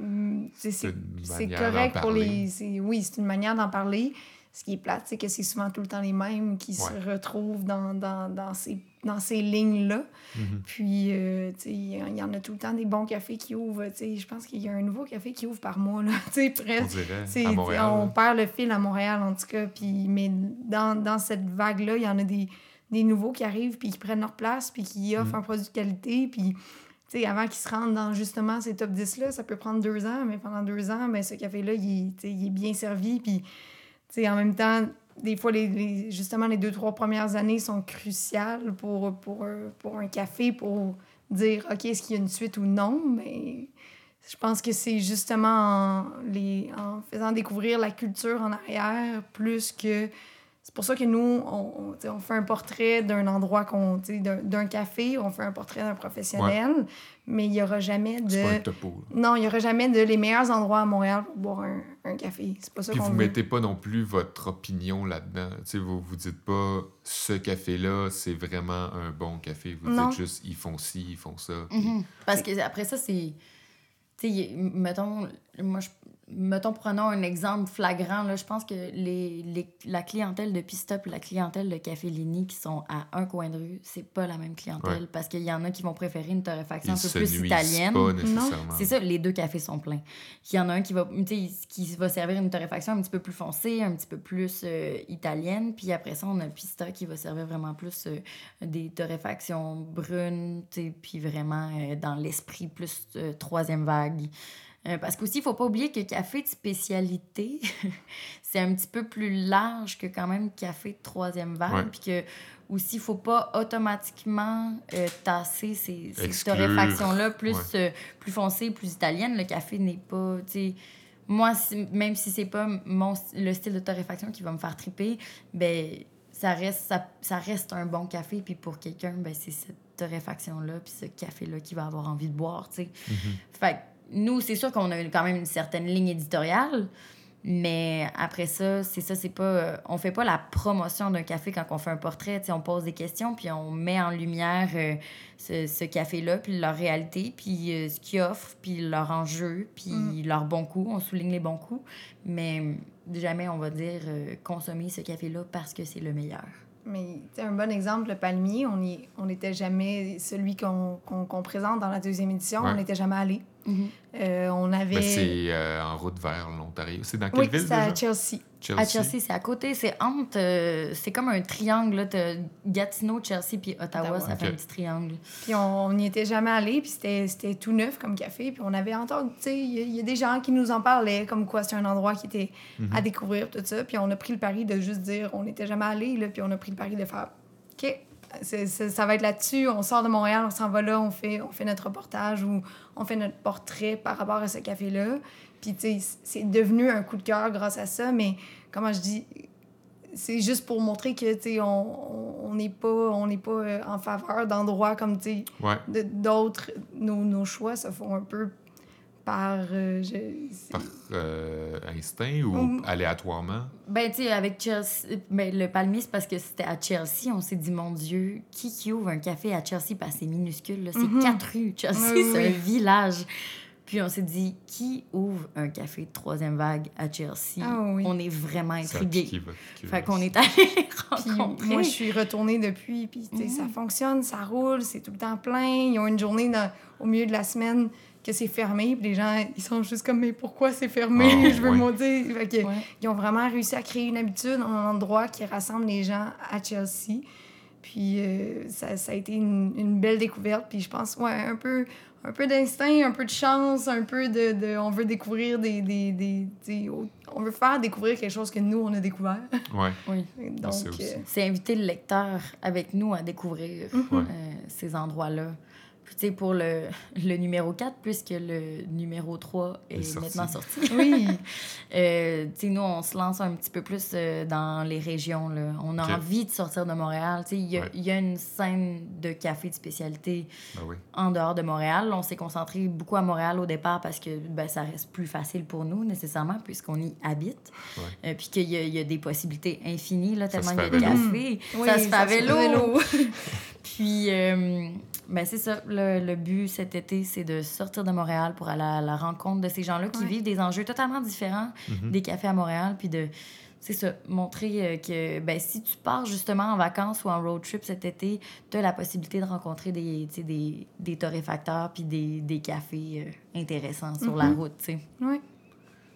Mm, c'est- C'est correct pour les. Oui, c'est une manière d'en parler. Ce qui est plate, c'est que c'est souvent tout le temps les mêmes qui Ouais. se retrouvent dans, dans, dans ces, dans ces lignes-là. Mhm. Puis, euh, tu sais, il y en- a tout le temps des bons cafés qui ouvrent. Tu sais, je pense qu'il y a un nouveau café qui ouvre par mois, là. Tu sais, On presque. dirait, C'est- à Montréal. on perd le fil à Montréal, en tout cas. Puis, mais dans, dans cette vague-là, il y en a des, des nouveaux qui arrivent, puis qui prennent leur place, puis qui offrent Mm. un produit de qualité. Puis, tu sais, avant qu'ils se rendent dans justement ces top 10-là, ça peut prendre deux ans, mais pendant deux ans, ben, ce café-là, il, est- il bien servi. Puis, tu sais, en même temps, des fois, les, les- justement, les deux, trois premières années sont cruciales pour, pour, pour un café, pour dire, OK, est-ce qu'il y a une suite ou non? Mais je pense que c'est justement en, les, en faisant découvrir la culture en arrière, plus que... C'est pour ça que nous, on, on, fait un portrait d'un endroit, qu'on, d'un, café, on fait un portrait d'un professionnel, mais il n'y aura jamais de... Pas un topo. Non, il n'y aura jamais de les meilleurs endroits à Montréal pour boire un, un café. C'est pas ça Puis vous veut. mettez pas non plus votre opinion là-dedans. Tu sais, vous vous dites pas ce café-là, c'est vraiment un bon café. Vous Non. dites juste ils font ci, ils font ça. Mhm. Parce que après ça, c'est. Tu sais, mettons, moi, je, mettons, prenons un exemple flagrant. Là, je pense que les, les, la clientèle de Pistop et la clientèle de Café Lini qui sont à un coin de rue, c'est pas la même clientèle. Ouais. Parce qu'il y en a qui vont préférer une torréfaction Ils un peu se plus italienne. C'est ça, les deux cafés sont pleins. Il y en a un qui va, tu sais, qui va servir une torréfaction un petit peu plus foncée, un petit peu plus euh, italienne. Puis après ça, on a Pista qui va servir vraiment plus euh, des torréfactions brunes, tu sais, puis vraiment euh, dans l'esprit plus euh, troisième vague. Euh, parce qu'aussi, il faut pas oublier que café de spécialité, c'est un petit peu plus large que quand même café de troisième vague. Puis que aussi, il faut pas automatiquement euh, tasser ces, ces torréfactions-là plus, Ouais. euh, plus foncées, plus italiennes. Le café n'est pas, tu sais... Moi, si- même si c'est pas mon, le style de torréfaction qui va me faire triper, ben ça reste, ça, ça reste un bon café. Puis pour quelqu'un, ben c'est cette torréfaction-là, puis ce café-là qui va avoir envie de boire, tu sais. Mhm. Fait nous, c'est sûr qu'on a quand même une certaine ligne éditoriale, mais après ça, c'est ça, c'est pas... euh, on fait pas la promotion d'un café quand on fait un portrait, tu sais, on pose des questions, puis on met en lumière euh, ce, ce café-là, puis leur réalité, puis euh, ce qu'ils offrent, puis leur enjeu, puis Mm. leurs bons coups, on souligne les bons coups, mais jamais on va dire euh, consommer ce café-là parce que c'est le meilleur. Mais sais, un bon exemple, le palmier, on y- on n'était jamais celui qu'on présente dans la deuxième édition, Ouais. on n'était jamais allé. Euh, on avait. Ben, c'est euh, en route vers l'Ontario. C'est dans quelle oui, ville c'est à? Chelsea. Chelsea. À Chelsea, c'est à côté, c'est entre. euh, c'est comme un triangle, là. Gatineau, Chelsea, puis Ottawa, Ottawa. ça fait un petit triangle. Puis on n'y était jamais allé, puis c'était c'était tout neuf comme café. Puis on avait entendu, tu sais, il y, a- il y a des gens qui nous en parlaient, comme quoi c'est un endroit qui était Mhm. à découvrir, tout ça. Puis on a pris le pari de juste dire, on n'était jamais allé, là, puis on a pris le pari de faire, OK, ça va être là-dessus, on sort de Montréal, on s'en va là, on fait, on fait notre reportage ou on fait notre portrait par rapport à ce café-là. Puis, tu sais, c'est devenu un coup de cœur grâce à ça, mais comment je dis, c'est juste pour montrer que, tu sais, on on n'est pas, on pas euh, en faveur d'endroits comme, tu sais, Ouais, d'autres, nos, nos choix se font un peu par. euh, je- c'est- par euh, instinct ou aléatoirement? Ben, tu sais, avec Chelsea, ben, le palmier, c'est parce que c'était à Chelsea. On s'est dit, mon Dieu, qui qui ouvre un café à Chelsea? Parce que c'est minuscule, là. C'est Mhm. quatre rues. Chelsea, Oui, c'est oui. un village. Puis on s'est dit, qui ouvre un café de troisième vague à Chelsea? Ah oui. On est vraiment intrigués. Fait qu'on est allé Puis rencontrer. moi, je suis retournée depuis, puis tu sais, ça Mhm. fonctionne, ça roule, c'est tout le temps plein. Ils ont une journée dans- au milieu de la semaine que c'est fermé, puis les gens, ils sont juste comme, mais pourquoi c'est fermé? Ah, je veux ouais. monter. Fait que, Ouais. Ils ont vraiment réussi à créer une habitude, un endroit qui rassemble les gens à Chelsea. Puis euh, ça, ça a été une, une belle découverte. Puis je pense, ouais, un peu, un peu d'instinct, un peu de chance, un peu de. de- on veut découvrir des. des, des, des- on veut faire découvrir quelque chose que nous, on a découvert. Ouais. Oui. Donc, c'est euh, C'est inviter le lecteur avec nous à découvrir Mhm. Euh, ces endroits-là. Puis, tu sais, pour le, le numéro 4, puisque le numéro 3 est, Est sorti. maintenant sorti, Oui. euh, tu sais, nous, on se lance un petit peu plus euh, dans les régions. Là. On a envie de sortir de Montréal. Tu sais, il y, a- Ouais. il y a une scène de café de spécialité Ben oui. en dehors de Montréal. On s'est concentré beaucoup à Montréal au départ parce que ben, ça reste plus facile pour nous, nécessairement, puisqu'on y habite. Ouais. Euh, puis qu'il y, a- il y a des possibilités infinies, là, tellement il y a de café. Oui, ça se fait à vélo. vélo. Puis, euh, ben, c'est ça. Le, le but cet été, c'est de sortir de Montréal pour aller à la rencontre de ces gens-là qui Ouais. vivent des enjeux totalement différents Mhm. des cafés à Montréal. Puis de, c'est ça, montrer euh, que ben, si tu pars justement en vacances ou en road trip cet été, tu as la possibilité de rencontrer des, des, des torréfacteurs puis des, des cafés euh, intéressants sur la Mhm. route. tu sais. Oui.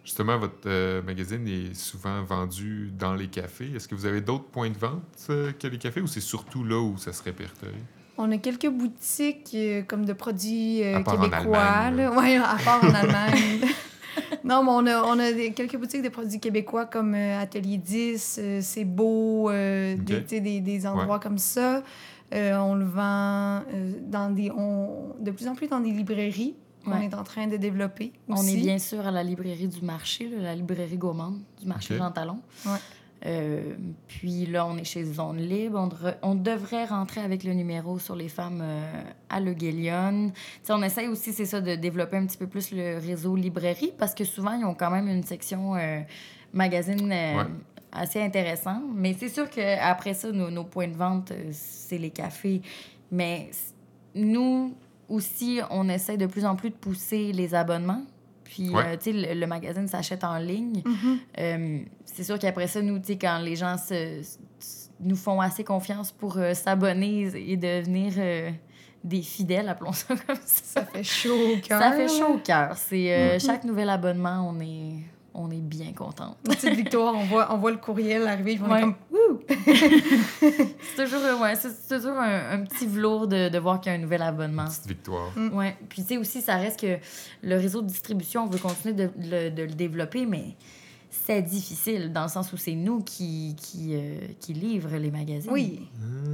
Justement, votre euh, magazine est souvent vendu dans les cafés. Est-ce que vous avez d'autres points de vente euh, que les cafés ou c'est surtout là où ça se répertorie? On a quelques boutiques euh, comme de produits euh, À part en québécois. Allemagne, là. Ouais, à part en Allemagne. non, mais on a, on a des- quelques boutiques de produits québécois comme euh, Atelier 10, euh, C'est beau, euh, des, des, des endroits comme ça. Euh, on le vend euh, dans des, on, de plus en plus dans des librairies qu'on Ouais. est en train de développer. On est bien sûr à la librairie du marché, là, la librairie gourmande du marché Ok. Jean Talon. Ouais. Euh, puis là, on est chez Zone Libre. On, devra- on devrait rentrer avec le numéro sur les femmes euh, à Le Guélion. On essaye aussi, c'est ça, de développer un petit peu plus le réseau librairie parce que souvent, ils ont quand même une section euh, magazine Ouais. assez intéressant. Mais c'est sûr qu'après ça, nos, nos points de vente, c'est les cafés. Mais nous aussi, on essaie de plus en plus de pousser les abonnements. Puis, Ouais. euh, tu sais, le, le magazine s'achète en ligne. Mhm. Euh, c'est sûr qu'après ça, nous, tu sais, quand les gens se, se- nous font assez confiance pour euh, s'abonner et devenir euh, des fidèles, appelons ça comme ça. Ça fait chaud au cœur. Ça fait chaud au cœur. C'est euh, Mhm. chaque nouvel abonnement, on est, on est bien content. Une petite victoire, on voit, on voit le courriel arriver, on Ouais. est comme Wouh! C'est toujours, euh, ouais, c'est toujours un, un petit velours de, de voir qu'il y a un nouvel abonnement. Petite victoire. Mm. Ouais. Puis, tu sais, aussi, ça reste que le réseau de distribution, on veut continuer de, le- de le développer, mais c'est difficile dans le sens où c'est nous qui, qui, euh, qui livrent les magazines. Oui,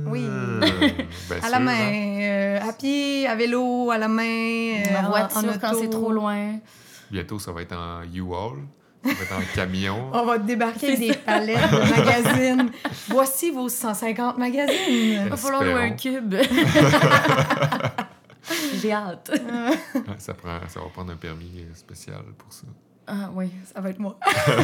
Oui. Ah, bien à sûr, la hein. main, euh, à pied, à vélo, à la main, euh, En voiture quand auto. c'est trop loin. Bientôt, ça va être en U-Haul. Ça va être en camion. On va débarquer avec des palettes de magazines. Voici vos 150 magazines. Il va falloir louer un cube. J'ai hâte. Ça, prend, ça va prendre un permis euh, spécial pour ça. Ah oui, Ça va être moi.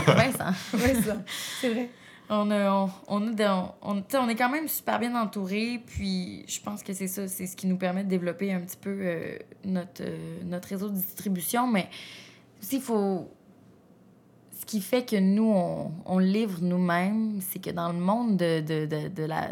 Vincent. Oui, ça. C'est vrai. On, a, on, on, est dans- on, tu sais, on est quand même super bien entouré, puis je pense que c'est ça, c'est ce qui nous permet de développer un petit peu euh, notre, euh, notre réseau de distribution, mais aussi, il faut... Ce qui fait que nous, on, on livre nous-mêmes, c'est que dans le monde de, de, de, de la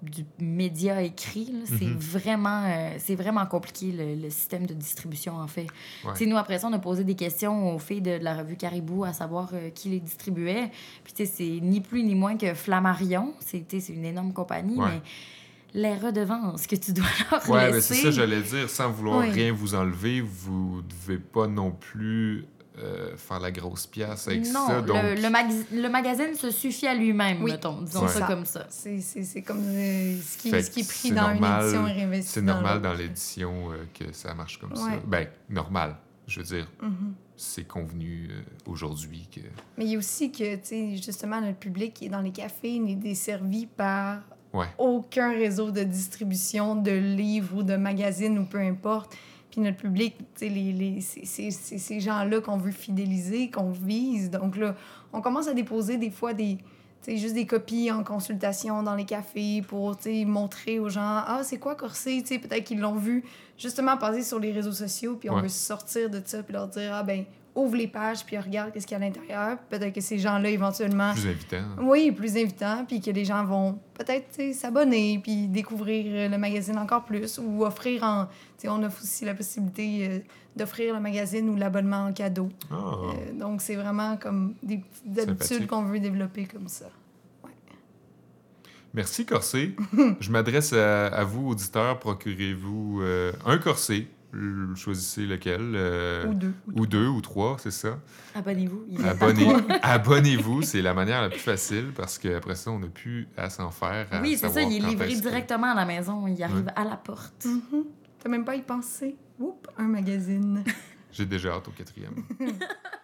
du média écrit, c'est Mhm. vraiment euh, c'est vraiment compliqué le, le système de distribution en fait. Ouais. Nous après ça on a posé des questions aux filles de, la revue Caribou à savoir euh, qui les distribuait. Puis tu sais c'est ni plus ni moins que Flammarion, c'est une énorme compagnie Ouais. mais les redevances que tu dois leur Ouais, mais laisser. c'est ça, j'allais dire, sans vouloir Oui. rien vous enlever, vous devez pas non plus euh, faire la grosse pièce avec non, ça. Donc, le, le, magasi- le magazine se suffit à lui-même, Oui, mettons, disons Ouais. ça ça. comme ça. C'est, c'est, c'est comme euh, ce, qui, ce qui est pris dans normal- une édition et réinvesti c'est normal dans l'édition euh, que ça marche comme ça. Ben, normal. Je veux dire, Mhm. c'est convenu euh, aujourd'hui que. Mais il y a aussi que, tu sais, justement, notre public qui est dans les cafés n'est desservi par Ouais. aucun réseau de distribution de livres ou de magazines ou peu importe. Puis notre public, les, les, c'est, ces gens-là qu'on veut fidéliser, qu'on vise. Donc là, on commence à déposer des fois des, juste des copies en consultation dans les cafés pour, montrer aux gens, ah, c'est quoi sais, peut-être qu'ils l'ont vu justement passer sur les réseaux sociaux, puis on Ouais. veut sortir de ça, puis leur dire, ah, ben, ouvre les pages, puis regarde qu'est-ce qu'il y a à l'intérieur. Peut-être que ces gens-là, éventuellement, Plus invitant. oui, plus invitant, puis que les gens vont peut-être s'abonner, puis découvrir euh, le magazine encore plus, ou offrir en... On offre aussi la possibilité euh, d'offrir le magazine ou l'abonnement en cadeau. Ah, Euh, donc, c'est vraiment comme des petites habitudes qu'on veut développer comme ça. Merci, corset. Je m'adresse à, à vous, auditeurs. Procurez-vous euh, un corset. L- Choisissez lequel. euh, Ou deux. ou deux, ou trois, c'est ça. Abonnez-vous. Abonnez- Abonnez-vous, c'est la manière la plus facile parce qu'après ça, on n'a plus à s'en faire. à Oui, c'est ça, il est livré que- directement à la maison, il arrive à la porte. Mhm. T'as même pas y pensé. Oups, un magazine. J'ai déjà hâte au quatrième.